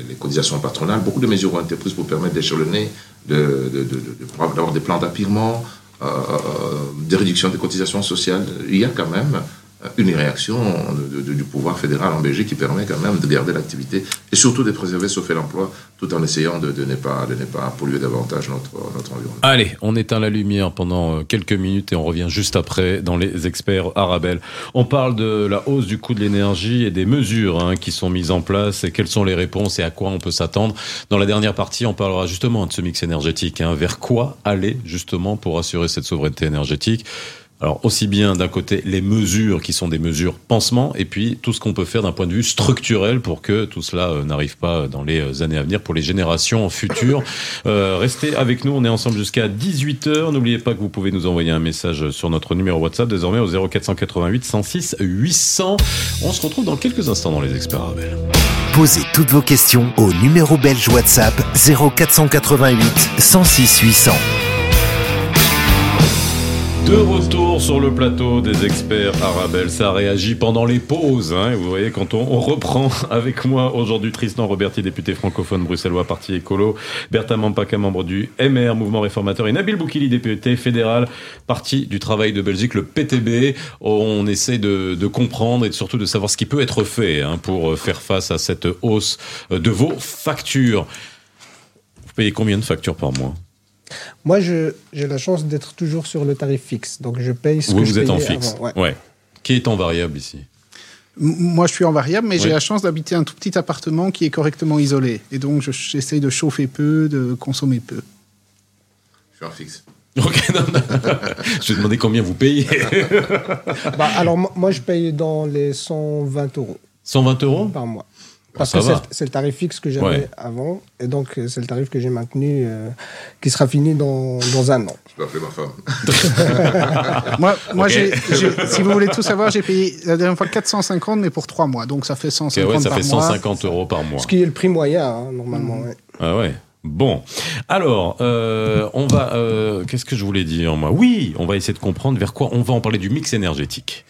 les, cotisations patronales. Beaucoup de mesures ont été prises pour permettre d'échelonner, d'avoir de, de, des plans d'appirement, euh, des réductions des cotisations sociales. Il y a quand même une réaction du pouvoir fédéral en Belgique qui permet quand même de garder l'activité et surtout de préserver ce fait l'emploi tout en essayant de, ne pas, de ne pas polluer davantage notre, notre environnement. Allez, on éteint la lumière pendant quelques minutes et on revient juste après dans les experts Arabelle. On parle de la hausse du coût de l'énergie et des mesures hein, qui sont mises en place et quelles sont les réponses et à quoi on peut s'attendre. Dans la dernière partie, on parlera justement de ce mix énergétique. Hein, vers quoi aller justement pour assurer cette souveraineté énergétique? Alors aussi bien d'un côté les mesures qui sont des mesures pansement et puis tout ce qu'on peut faire d'un point de vue structurel pour que tout cela euh, n'arrive pas dans les euh, années à venir pour les générations futures. Euh, restez avec nous, on est ensemble jusqu'à 18h. N'oubliez pas que vous pouvez nous envoyer un message sur notre numéro WhatsApp désormais au 0488 106 800. On se retrouve dans quelques instants dans les experts. Posez toutes vos questions au numéro belge WhatsApp 0488 106 800. De retour sur le plateau des experts Arabelle, ça réagit pendant les pauses. Hein, vous voyez, quand on, reprend avec moi aujourd'hui Tristan Roberti, député francophone bruxellois, parti écolo, Bertha Mampaka, membre du MR, Mouvement Réformateur, et Nabil Boukili, député fédéral, parti du Travail de Belgique, le PTB. On essaie de, de comprendre et surtout de savoir ce qui peut être fait hein, pour faire face à cette hausse de vos factures. Vous payez combien de factures par mois? Moi, je- j'ai la chance d'être toujours sur le tarif fixe. Donc, je paye ce Vous, que vous je êtes en fixe. avant, ouais. ouais. Qui est en variable ici Moi, je suis en variable, mais Oui. j'ai la chance d'habiter un tout petit appartement qui est correctement isolé. Et donc, je- j'essaye de chauffer peu, de consommer peu. Je suis en fixe. Ok, non, non. Je vais demander combien vous payez. Bah, alors, moi, moi, je paye dans les 120 euros 120 euros? Par mois. Parce ça que c'est- le tarif fixe que j'avais Ouais. avant. Et donc, euh, c'est le tarif que j'ai maintenu, euh, qui sera fini dans, dans un an. Je peux appeler ma femme. Moi, moi si vous voulez tout savoir, j'ai payé la dernière fois 450, mais pour trois mois. Donc, ça fait Ok, 150 ouais, ça par fait mois. 150 euros par mois. Ce qui est le prix moyen, hein, normalement. ouais. Ah ouais. Bon, alors, euh, on va. euh, Qu'est-ce que je voulais dire moi? Oui, on va essayer de comprendre vers quoi on va en parler du mix énergétique.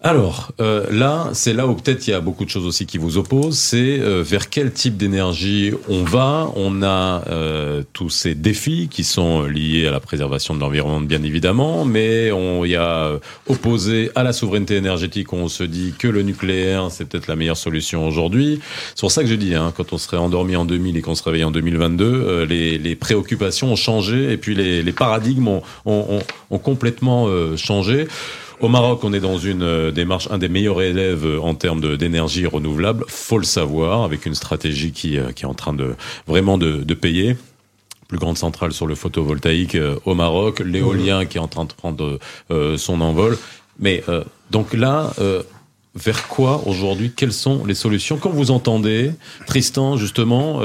Alors euh, là, c'est là où peut-être il y a beaucoup de choses aussi qui vous opposent. C'est euh, vers quel type d'énergie on va. On a euh, tous ces défis qui sont liés à la préservation de l'environnement, bien évidemment, mais on y a euh, opposé à la souveraineté énergétique. On se dit que le nucléaire, c'est peut-être la meilleure solution aujourd'hui. C'est pour ça que je dis, hein, quand on serait endormi en 2000 et qu'on se réveille en 2022, euh, les, les préoccupations ont changé et puis les, les paradigmes ont, ont, ont, ont complètement euh, changé. Au Maroc, on est dans une euh, démarche, un des meilleurs élèves euh, en termes d'énergie renouvelable, faut le savoir, avec une stratégie qui, euh, qui est en train de vraiment de, de payer. Plus grande centrale sur le photovoltaïque au Maroc, l'éolien qui est en train de prendre euh, son envol. Mais euh, donc là, euh, vers quoi aujourd'hui Quelles sont les solutions? Quand vous entendez, Tristan, justement,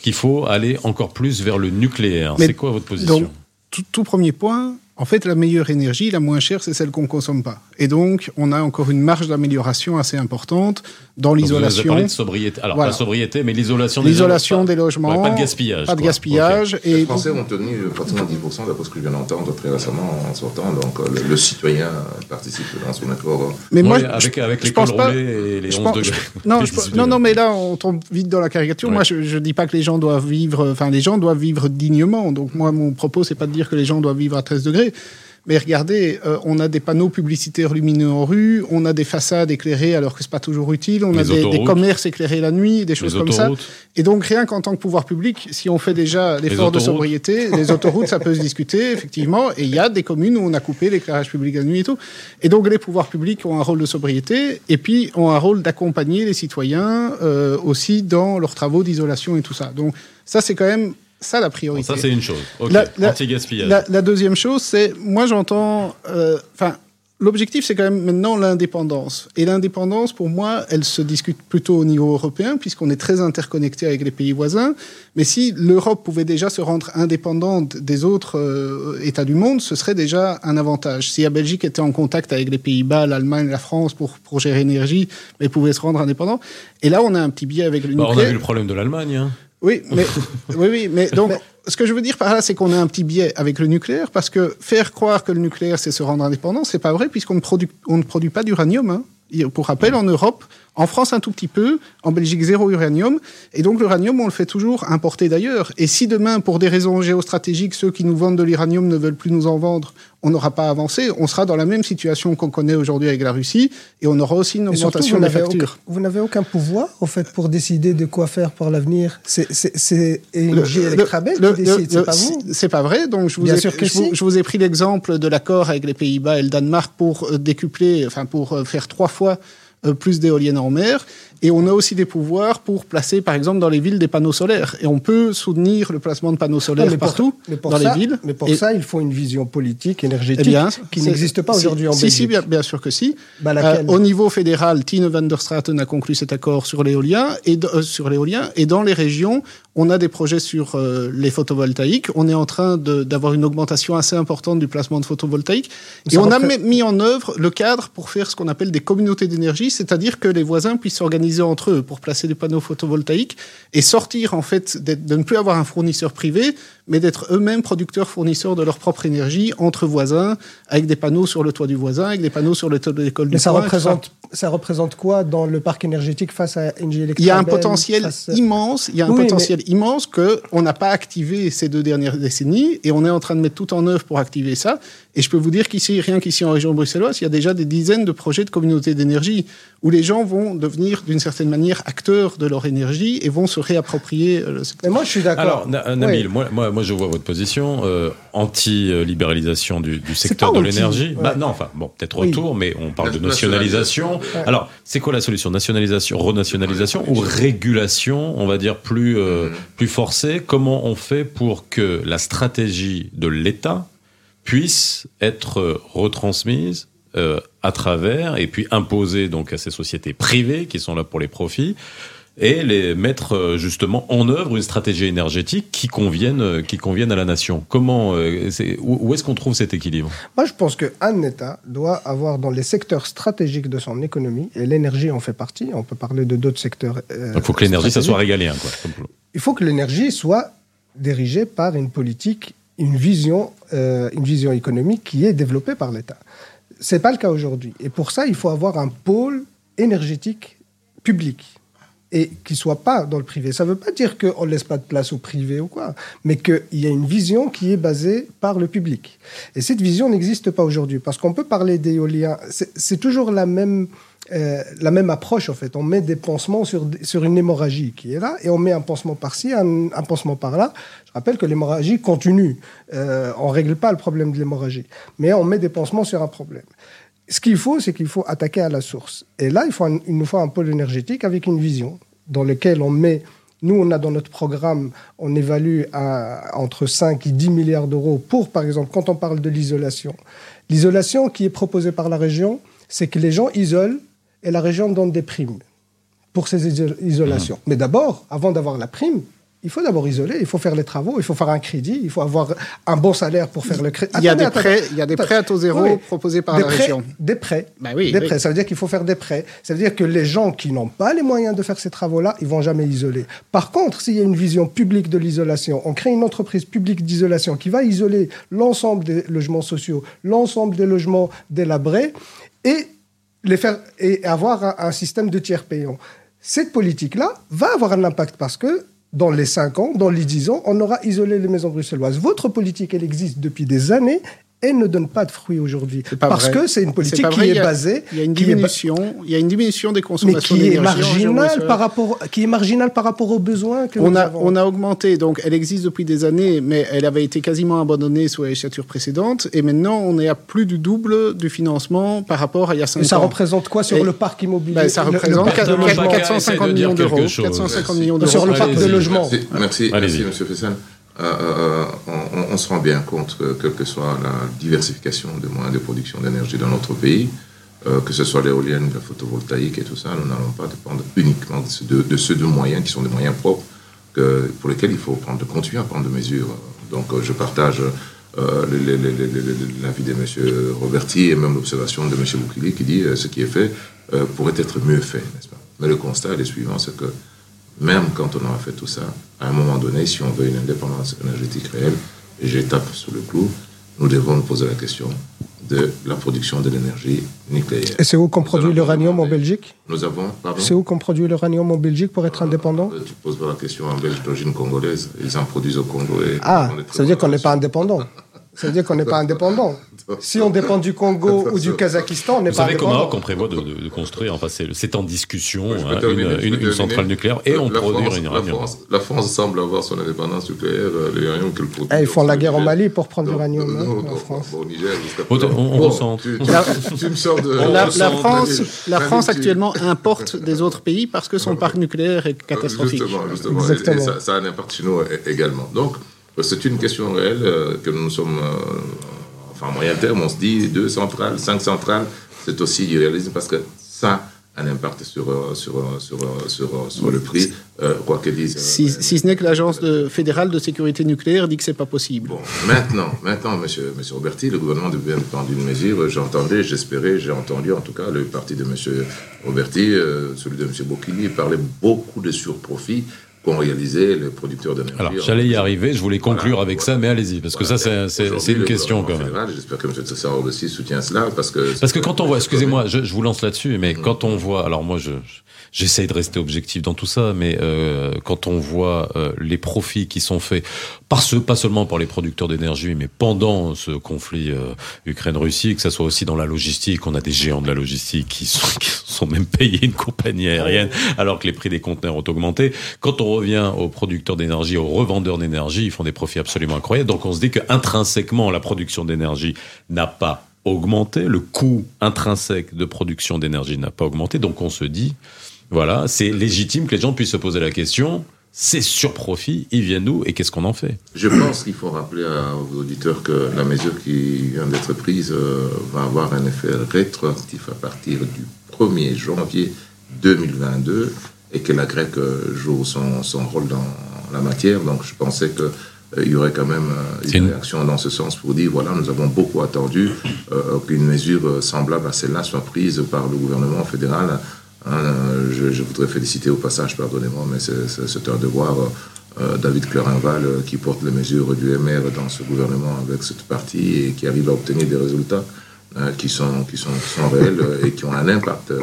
qu'il faut aller encore plus vers le nucléaire, c'est quoi votre position? Donc, tout, tout premier point, en fait, la meilleure énergie, la moins chère, c'est celle qu'on consomme pas. Et donc, on a encore une marge d'amélioration assez importante dans Donc, Vous avez l'isolation. parlé de sobriété. Alors, Voilà. la sobriété, mais l'isolation des L'isolation pas- des logements. ouais, pas de gaspillage. Pas de quoi. gaspillage. Les Et Français ont tenu pratiquement 10% d'après ce que je viens d'entendre très récemment en sortant. Donc euh, le, le citoyen participe dans son effort. mais moi, Ouais, je- avec, les pense cols pas- roulés et les je 11 pense- degrés. Non, Les je- 18 non, non, mais là, on tombe vite dans la caricature. Ouais. Moi, je, je dis pas que les gens doivent vivre. Enfin, les gens doivent vivre dignement. Donc, moi, mon propos, c'est pas de dire que les gens doivent vivre à 13 degrés. Mais regardez, euh, on a des panneaux publicitaires lumineux en rue, on a des façades éclairées alors que c'est pas toujours utile, on Les a des, commerces éclairés la nuit, des choses comme ça. Et donc, rien qu'en tant que pouvoir public, si on fait déjà l'effort de sobriété, les autoroutes, ça peut se discuter, effectivement. Et il y a des communes où on a coupé l'éclairage public la nuit et tout. Et donc, les pouvoirs publics ont un rôle de sobriété et puis ont un rôle d'accompagner les citoyens euh, aussi dans leurs travaux d'isolation et tout ça. Donc, ça, c'est quand même ça la Bon, priorité. ça, c'est une chose. Ok. La- la- Anti-gaspillage. La, la deuxième chose, c'est, moi j'entends, euh, enfin, l'objectif c'est quand même maintenant l'indépendance. Et l'indépendance, pour moi, elle se discute plutôt au niveau européen, puisqu'on est très interconnecté avec les pays voisins. Mais si l'Europe pouvait déjà se rendre indépendante des autres euh, États du monde, ce serait déjà un avantage. Si la Belgique était en contact avec les Pays-Bas, l'Allemagne, la France pour, pour gérer l'énergie, mais pouvait se rendre indépendant. Et là, on a un petit biais avec le Bah, on a vu le problème de l'Allemagne. hein. Oui, mais, oui, oui, mais donc, ce que je veux dire par là, c'est qu'on a un petit biais avec le nucléaire, parce que faire croire que le nucléaire, c'est se rendre indépendant, c'est pas vrai, puisqu'on ne produit, on ne produit pas d'uranium. Hein. Pour rappel, en Europe, en France un tout petit peu, en Belgique zéro uranium, et donc l'uranium, on le fait toujours importer d'ailleurs. Et si demain, pour des raisons géostratégiques, ceux qui nous vendent de l'uranium ne veulent plus nous en vendre, on n'aura pas avancé, on sera dans la même situation qu'on connaît aujourd'hui avec la Russie, et on aura aussi une surtout, augmentation vous des n'avez factures. aucun, vous n'avez aucun pouvoir, au fait, pour décider de quoi faire pour l'avenir. C'est- le- Electrabel le- qui décide, le- c'est pas vous C'est pas vrai. Donc je vous, Bien ai, sûr que je, vous, si. je vous ai pris l'exemple de l'accord avec les Pays-Bas et le Danemark pour euh, décupler, enfin pour euh, faire trois fois euh, plus d'éoliennes en mer. Et on a aussi des pouvoirs pour placer, par exemple, dans les villes des panneaux solaires. Et on peut soutenir le placement de panneaux solaires Non, mais pour- partout mais pour dans ça- les villes. Mais pour Et- ça, il faut une vision politique, énergétique, eh bien, qui n'existe pas si- aujourd'hui en si, Belgique. Si, bien, bien sûr que si. Bah, Euh, au niveau fédéral, Tine van der Straten a conclu cet accord sur l'éolien et, euh, sur l'éolien, et dans les régions, On a des projets sur euh, les photovoltaïques. On est en train d'avoir une augmentation assez importante du placement de photovoltaïques. Et on a mis en œuvre le cadre pour faire ce qu'on appelle des communautés d'énergie, c'est-à-dire que les voisins puissent s'organiser entre eux pour placer des panneaux photovoltaïques et sortir en fait de ne plus avoir un fournisseur privé, mais d'être eux-mêmes producteurs fournisseurs de leur propre énergie entre voisins, avec des panneaux sur le toit du voisin, avec des panneaux sur le toit de l'école du ça représente, ça représente quoi dans le parc énergétique face à Engie Electric Il y a un potentiel immense. Il y a un potentiel immense que on n'a pas activé ces deux dernières décennies et on est en train de mettre tout en œuvre pour activer ça. Et je peux vous dire qu'ici, rien qu'ici en région bruxelloise, il y a déjà des dizaines de projets de communautés d'énergie où les gens vont devenir d'une certaine manière acteurs de leur énergie et vont se réapproprier euh, le secteur. Mais moi, je suis d'accord. Alors, Nabil, moi, moi, je vois votre position euh, anti-libéralisation du, du, secteur de l'énergie. Bah, non, enfin, bon, peut-être retour, mais on parle de nationalisation. Alors, c'est quoi la solution? Nationalisation, renationalisation ou régulation, on va dire, plus, euh, mm-hmm. plus forcée? Comment on fait pour que la stratégie de l'État puisse être retransmise euh, à travers et puis imposée donc à ces sociétés privées qui sont là pour les profits? Et les mettre euh, justement en œuvre une stratégie énergétique qui convienne, euh, qui convienne à la nation. Comment, est, où est-ce qu'on trouve cet équilibre? Moi, je pense qu'un État doit avoir dans les secteurs stratégiques de son économie, et l'énergie en fait partie, on peut parler de d'autres secteurs. il faut que l'énergie, ça soit régalien. Quoi. Il faut que l'énergie soit dirigée par une politique une vision, euh, une vision économique qui est développée par l'État. Ce n'est pas le cas aujourd'hui. Et pour ça, il faut avoir un pôle énergétique public et qui soit pas dans le privé. Ça ne veut pas dire qu'on ne laisse pas de place au privé ou quoi, mais qu'il y a une vision qui est basée par le public. Et cette vision n'existe pas aujourd'hui, parce qu'on peut parler d'éolien, c'est toujours la même euh, la même approche, en fait. On met des pansements sur, sur une hémorragie qui est là, et on met un pansement par-ci, un, pansement par-là. Je rappelle que l'hémorragie continue. Euh, on ne règle pas le problème de l'hémorragie, mais on met des pansements sur un problème. Ce qu'il faut, c'est qu'il faut attaquer à la source. Et là, il, faut il nous faut un pôle énergétique avec une vision dans lequel on met nous, on a dans notre programme, on évalue à entre 5 et 10 milliards d'euros pour, par exemple, quand on parle de l'isolation. L'isolation qui est proposée par la région, c'est que les gens isolent et la région donne des primes pour ces isolations. Mmh. Mais d'abord, avant d'avoir la prime, il faut d'abord isoler, il faut faire les travaux, il faut faire un crédit, il faut avoir un bon salaire pour faire le crédit. Il y a des prêts, il y a des prêts à taux zéro proposés par la région. Des prêts. Bah oui, des prêts. Ça veut dire qu'il faut faire des prêts. Ça veut dire que les gens qui n'ont pas les moyens de faire ces travaux-là, ils vont jamais isoler. Par contre, s'il y a une vision publique de l'isolation, on crée une entreprise publique d'isolation qui va isoler l'ensemble des logements sociaux, l'ensemble des logements délabrés, et les faire et avoir un, système de tiers payants. Cette politique-là va avoir un impact parce que dans les 5 ans, dans les 10 ans, on aura isolé les maisons bruxelloises. Votre politique, elle existe depuis des années elle ne donne pas de fruits aujourd'hui. Parce que c'est une politique qui est basée. Il y a une diminution, il y a une diminution des consommations d'énergie. Qui est marginale par rapport, qui est marginale par rapport aux besoins que on nous a, avons. On a augmenté, donc elle existe depuis des années, mais elle avait été quasiment abandonnée sous la législature précédente, et maintenant on est à plus du double du financement par rapport à il y a 5 ans. Et ça représente quoi sur le parc immobilier? ben, Ça représente 450 millions d'euros. 450 millions d'euros. Sur le parc de logement. Merci, merci, M. Fessan. Euh, euh, on, se rend bien compte que, quelle que soit la diversification des moyens de production d'énergie dans notre pays, euh, que ce soit l'éolienne, la photovoltaïque et tout ça, nous n'allons pas dépendre uniquement de, ceux deux moyens qui sont des moyens propres pour lesquels il faut prendre, continuer à prendre des mesures. Donc je partage l'avis de M. Roberti et même l'observation de M. Boukili qui dit ce qui est fait pourrait être mieux fait, Mais le constat est le suivant, c'est que même quand on aura fait tout ça, à un moment donné, si on veut une indépendance énergétique réelle, et j'étape sur le clou, nous devons nous poser la question de la production de l'énergie nucléaire. Et c'est où qu'on produit l'uranium en Belgique Nous avons, C'est où qu'on produit l'uranium en Belgique pour être indépendant euh, Tu poses pas la question en Belgique d'origine congolaise. Ils en produisent au Congo. ah, ça veut dire qu'on n'est pas indépendant. Ça veut dire qu'on n'est pas indépendant. Si on dépend du Congo ou du Kazakhstan, on n'est pas. Vous savez qu'au on prévoit de, construire, enfin c'est en discussion, hein, une, centrale nucléaire et on produit une uranium. La France, semble avoir son indépendance nucléaire, euh, l'uranium qu'elle produit. Eh, ils font la guerre au Mali pour prendre l'uranium hein, en France. Au Niger, on, ressent. La, France, la France actuellement importe des autres pays parce que son parc nucléaire est catastrophique. Justement, justement. Et ça, ça a un impact chez nous également. Donc, c'est une question réelle euh, que nous sommes, euh, enfin, en moyen terme, on se dit deux centrales, cinq centrales, c'est aussi du réalisme parce que ça un impact sur, euh, sur, euh, sur, euh, sur, sur le prix, quoi que dise. Si, si ce n'est que l'Agence de, fédérale de sécurité nucléaire dit que c'est pas possible. Bon, maintenant, maintenant, monsieur, monsieur Roberti, le gouvernement devait prendre une mesure. J'entendais, j'espérais, j'ai entendu en tout cas le parti de monsieur Roberti, celui de monsieur Bocchini, parlait beaucoup de surprofits qu'ont réalisé les producteurs d'énergie. Alors, j'allais y arriver, je voulais conclure avec ça, mais allez-y, parce que ça, c'est une question quand même. J'espère que M. Tsassaro aussi soutient cela, parce que... Parce que quand on voit, excusez-moi, je, je, vous lance là-dessus, mais mm. quand on voit, alors moi, je, j'essaye de rester objectif dans tout ça, mais euh, quand on voit euh, les profits qui sont faits, par ce, pas seulement par les producteurs d'énergie, mais pendant ce conflit euh, Ukraine-Russie, que ça soit aussi dans la logistique, on a des géants de la logistique qui sont, qui sont même payés une compagnie aérienne, alors que les prix des conteneurs ont augmenté. Quand on revient aux producteurs d'énergie, aux revendeurs d'énergie, ils font des profits absolument incroyables. Donc on se dit qu'intrinsèquement, la production d'énergie n'a pas augmenté, le coût intrinsèque de production d'énergie n'a pas augmenté, donc on se dit, voilà, c'est légitime que les gens puissent se poser la question. Ces surprofits, ils viennent d'où et qu'est-ce qu'on en fait? Je pense qu'il faut rappeler aux auditeurs que la mesure qui vient d'être prise euh, va avoir un effet rétroactif à partir du 1er janvier 2022 et que la grecque euh, joue son, son rôle dans la matière. Donc je pensais qu'il euh, y aurait quand même une, réaction dans ce sens pour dire voilà, nous avons beaucoup attendu qu'une mesure semblable à celle-là soit prise par le gouvernement fédéral Hein, je, voudrais féliciter au passage, pardonnez-moi, mais c'est un devoir. Euh, David Clerinval euh, qui porte les mesures du MR dans ce gouvernement avec cette partie et qui arrive à obtenir des résultats euh, qui, sont, réels et qui ont un impact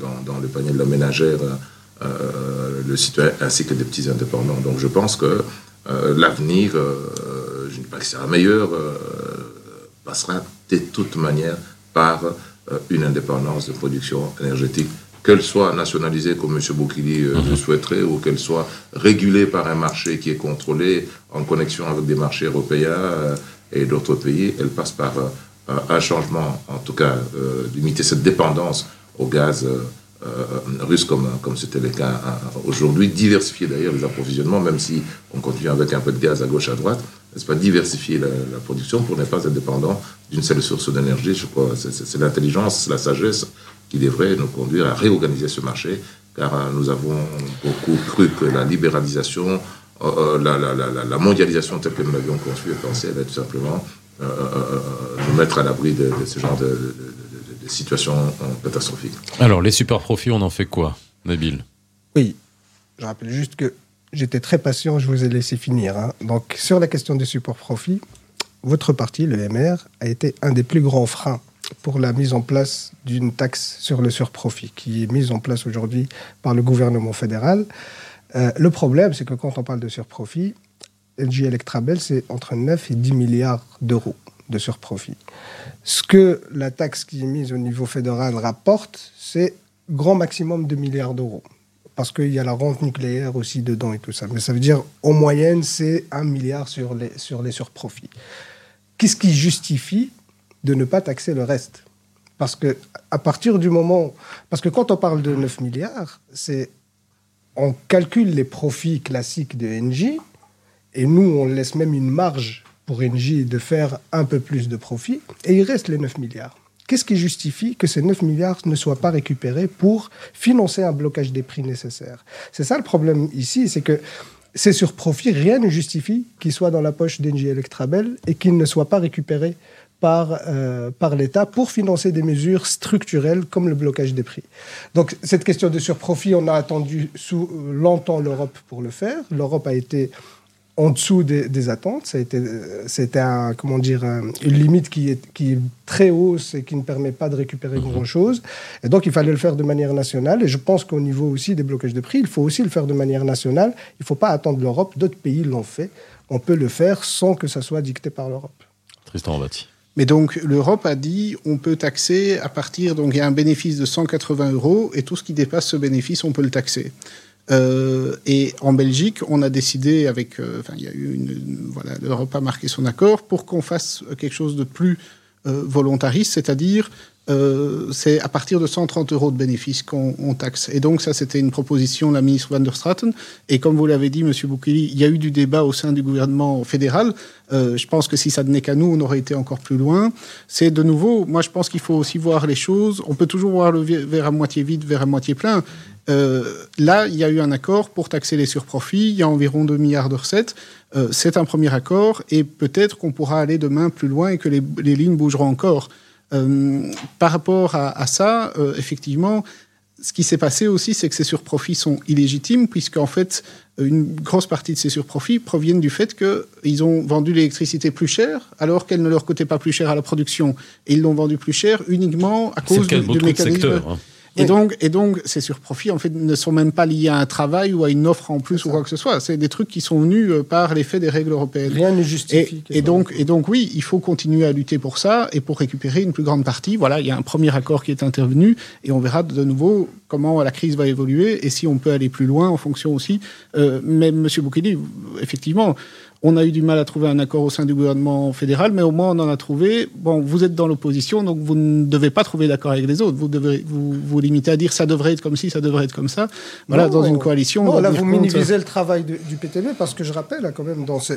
dans, dans, le panier de la ménagère, le citoyen ainsi que des petits indépendants. Donc je pense que l'avenir, je ne dis pas que c'est un meilleur, passera de toute manière par une indépendance de production énergétique qu'elle soit nationalisée comme M. Boukili euh, le mhm. souhaiterait, ou qu'elle soit régulée par un marché qui est contrôlé en connexion avec des marchés européens euh, et d'autres pays, elle passe par euh, un changement, en tout cas, limiter cette dépendance au gaz russe comme comme c'était le cas aujourd'hui, diversifier d'ailleurs les approvisionnements, même si on continue avec un peu de gaz à gauche à droite, n'est-ce pas, diversifier la, la, production pour ne pas être dépendant d'une seule source d'énergie. Je crois c'est l'intelligence, la sagesse qui devrait nous conduire à réorganiser ce marché, car euh, nous avons beaucoup cru que la libéralisation, euh, euh, la, mondialisation telle que nous l'avions conçue et pensée, allait tout simplement nous mettre à l'abri de, ce genre de, situations catastrophiques. Alors, les super profits, on en fait quoi, Nabil? Oui, je rappelle juste que j'étais très patient, je vous ai laissé finir. Hein. Donc, sur la question des super profits, votre parti, le MR, a été un des plus grands freins pour la mise en place d'une taxe sur le surprofit qui est mise en place aujourd'hui par le gouvernement fédéral. Euh, le problème, c'est que quand on parle de surprofit, LG Electrabel, c'est entre 9 et 10 milliards d'euros de surprofit. Ce que la taxe qui est mise au niveau fédéral rapporte, c'est grand maximum de milliards d'euros. Parce qu'il y a la rente nucléaire aussi dedans et tout ça. Mais ça veut dire, en moyenne, c'est 1 milliard sur les surprofits. Qu'est-ce qui justifie de ne pas taxer le reste. Parce que à partir du moment, parce que quand on parle de 9 milliards, c'est on calcule les profits classiques de Engie et nous on laisse même une marge pour Engie de faire un peu plus de profit et il reste les 9 milliards. Qu'est-ce qui justifie que ces 9 milliards ne soient pas récupérés pour financer un blocage des prix nécessaires? C'est ça le problème ici, c'est que ces surprofits, rien ne justifie qu'ils soient dans la poche d'Engie Electrabel et qu'ils ne soient pas récupérés par, euh, par l'État pour financer des mesures structurelles comme le blocage des prix. Donc cette question de surprofit, on a attendu sous, longtemps l'Europe pour le faire. L'Europe a été en dessous des, attentes. Été, c'était un, comment dire, une limite qui est, qui est très hausse et qui ne permet pas de récupérer mhm. grand-chose. Et donc, il fallait le faire de manière nationale. Et je pense qu'au niveau aussi des blocages de prix, il faut aussi le faire de manière nationale. Il ne faut pas attendre l'Europe. D'autres pays l'ont fait. On peut le faire sans que ça soit dicté par l'Europe. Tristan Rovati. Mais donc l'Europe a dit on peut taxer à partir donc il y a un bénéfice de 180 euros et tout ce qui dépasse ce bénéfice on peut le taxer. Euh, et en Belgique, on a décidé avec, euh, il y a eu voilà, l'Europe a marqué son accord pour qu'on fasse quelque chose de plus euh, volontariste, c'est-à-dire euh, c'est à partir de 130 euros de bénéfices qu'on on taxe. Et donc ça, c'était une proposition de la ministre Van der Straten. Et comme vous l'avez dit, Monsieur Boukili, il y a eu du débat au sein du gouvernement fédéral. Euh, je pense que si ça tenait qu'à nous, on aurait été encore plus loin. C'est de nouveau, moi je pense qu'il faut aussi voir les choses. On peut toujours voir le verre à moitié vide, verre à moitié plein. Euh, là, il y a eu un accord pour taxer les surprofits. Il y a environ 2 milliards de recettes. C'est un premier accord et peut-être qu'on pourra aller demain plus loin et que les lignes bougeront encore. Euh, par rapport à, à ça, euh, effectivement, ce qui s'est passé aussi, c'est que ces surprofits sont illégitimes, puisqu'en fait, une grosse partie de ces surprofits proviennent du fait qu'ils ont vendu l'électricité plus cher, alors qu'elle ne leur coûtait pas plus cher à la production. Et ils l'ont vendu plus cher uniquement à cause du, mécanisme. secteurs. hein. Et, Oui. donc, et donc, ces surprofits, en fait, ne sont même pas liés à un travail ou à une offre en plus ou quoi que ce soit. C'est des trucs qui sont venus euh, par l'effet des règles européennes. Rien ne Et, justifie. que- et donc, et donc, oui, il faut continuer à lutter pour ça et pour récupérer une plus grande partie. Voilà, il y a un premier accord qui est intervenu et on verra de nouveau comment la crise va évoluer et si on peut aller plus loin en fonction aussi. Euh, mais Monsieur Boukeli, effectivement, on a eu du mal à trouver un accord au sein du gouvernement fédéral, mais au moins on en a trouvé. Bon, vous êtes dans l'opposition, donc vous ne devez pas trouver d'accord avec les autres. Vous devez vous, vous limiter à dire ça devrait être comme ci, ça devrait être comme ça. Voilà, Non, dans une coalition. Non, là, vous compte- minimisez le travail de- du PTB parce que je rappelle hein, quand même dans, ce-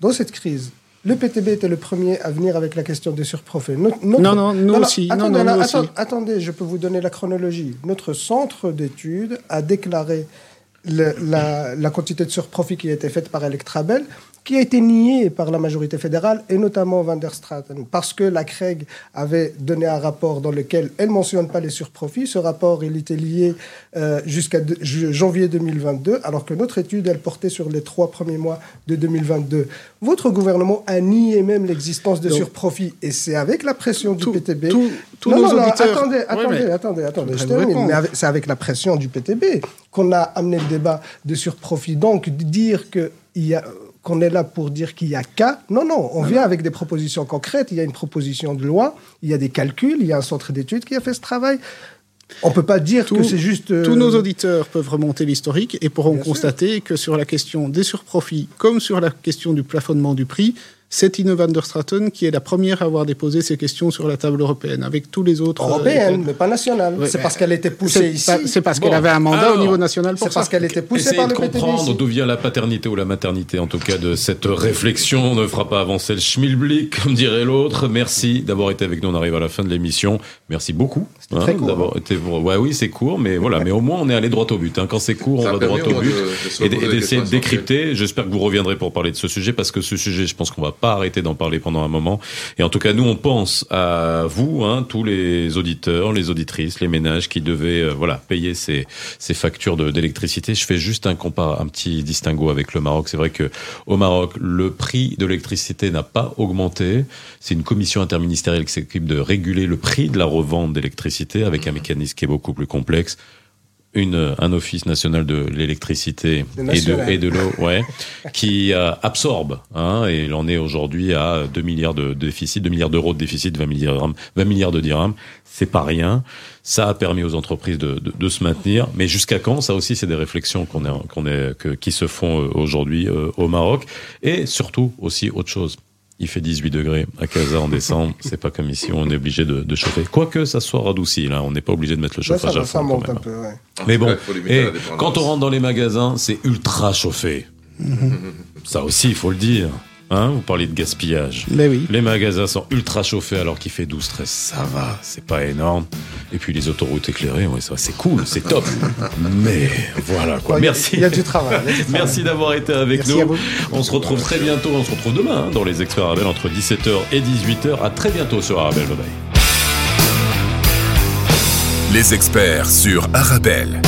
dans cette crise. Le PTB était le premier à venir avec la question des surprofits. Notre- Non, non, nous aussi. Attendez, non, là, nous aussi. atten- attendez, je peux vous donner la chronologie. Notre centre d'études a déclaré le- la, la quantité de surprofit qui a été faite par Electrabel, qui a été niée par la majorité fédérale et notamment Van der Straten, parce que la CREG avait donné un rapport dans lequel elle mentionne pas les surprofits. Ce rapport, il était lié euh, jusqu'à janvier 2022, alors que notre étude, elle portait sur les trois premiers mois de 2022. Votre gouvernement a nié même l'existence de surprofits, et c'est avec la pression du Tout- PTB. tout- Non, nos non, non, auditeurs- attendez, attendez, attendez, attendez, Je termine. Mais c'est avec la pression du PTB qu'on a amené le débat de surprofit. Donc, dire que il y a qu'on est là pour dire qu'il y a qu'à. Non, non, on vient avec des propositions concrètes. Il y a une proposition de loi, il y a des calculs, il y a un centre d'études qui a fait ce travail. On peut pas dire Tout- que c'est juste. euh, Tous nos auditeurs peuvent remonter l'historique et pourront Bien sûr. constater que sur la question des surprofits, comme sur la question du plafonnement du prix, c'est Ine van der Straten qui est la première à avoir déposé ces questions sur la table européenne, avec tous les autres. euh, européenne, mais pas nationale. Ouais, c'est parce qu'elle était poussée C'est ici. pas- c'est parce qu'elle Bon, avait un mandat alors, au niveau national pour C'est parce qu'elle était poussée Essayez par de le comprendre d'où vient la paternité ou la maternité, en tout cas, de cette réflexion. On ne fera pas avancer le schmilblick, comme dirait l'autre. Merci d'avoir été avec nous. On arrive à la fin de l'émission. Merci beaucoup. hein, très court, d'avoir été pour- Ouais, oui, c'est court, mais voilà. Mais au moins, on est allé droit au but. hein. Quand c'est court, Ça on va droit au but. de- de Et d'essayer de décrypter. J'espère que vous reviendrez pour parler de ce sujet, parce que ce sujet, je pense qu'on va pas arrêter d'en parler pendant un moment. Et en tout cas, nous, on pense à vous, hein, tous les auditeurs, les auditrices, les ménages qui devaient, euh, voilà, payer ces, ces factures de- d'électricité. Je fais juste un compar, un petit distinguo avec le Maroc. C'est vrai que au Maroc, le prix de l'électricité n'a pas augmenté. C'est une commission interministérielle qui s'occupe de réguler le prix de la revente d'électricité avec un mécanisme qui est beaucoup plus complexe. Une, un office national de l'électricité et de, et de l'eau, ouais, qui euh, absorbe, hein, et il en est aujourd'hui à 2 milliards de déficit, 2 milliards d'euros de déficit, 20 milliards, 20 milliards de dirhams. C'est pas rien. Ça a permis aux entreprises de, de, de se maintenir. Mais jusqu'à quand? Ça aussi, c'est des réflexions qu'on est, qu'on est, que, qui se font euh, aujourd'hui euh, au Maroc. Et surtout aussi autre chose. Il fait 18 degrés à Casa en décembre. C'est pas comme ici, on est obligé de, de chauffer. Quoique ça soit radouci, là, on n'est pas obligé de mettre le Ouais, ça, chauffage à ça fond quand monte un même. peu. ouais. Mais bon, et dépendance. quand on rentre dans les magasins, c'est ultra chauffé. Ça aussi, il faut le dire. Hein, vous parlez de gaspillage. Mais oui. Les magasins sont ultra chauffés alors qu'il fait 12, 13. Ça va, c'est pas énorme. Et puis les autoroutes éclairées, ouais, c'est cool, c'est top. Mais voilà quoi. Merci. Il y a du travail. il y a du travail. Merci d'avoir été avec Merci nous. à vous. On se retrouve très bientôt. On se retrouve demain hein, dans les experts Arabelle entre 17h et 18h. À très bientôt sur Arabelle. Bye bye. Les experts sur Arabelle.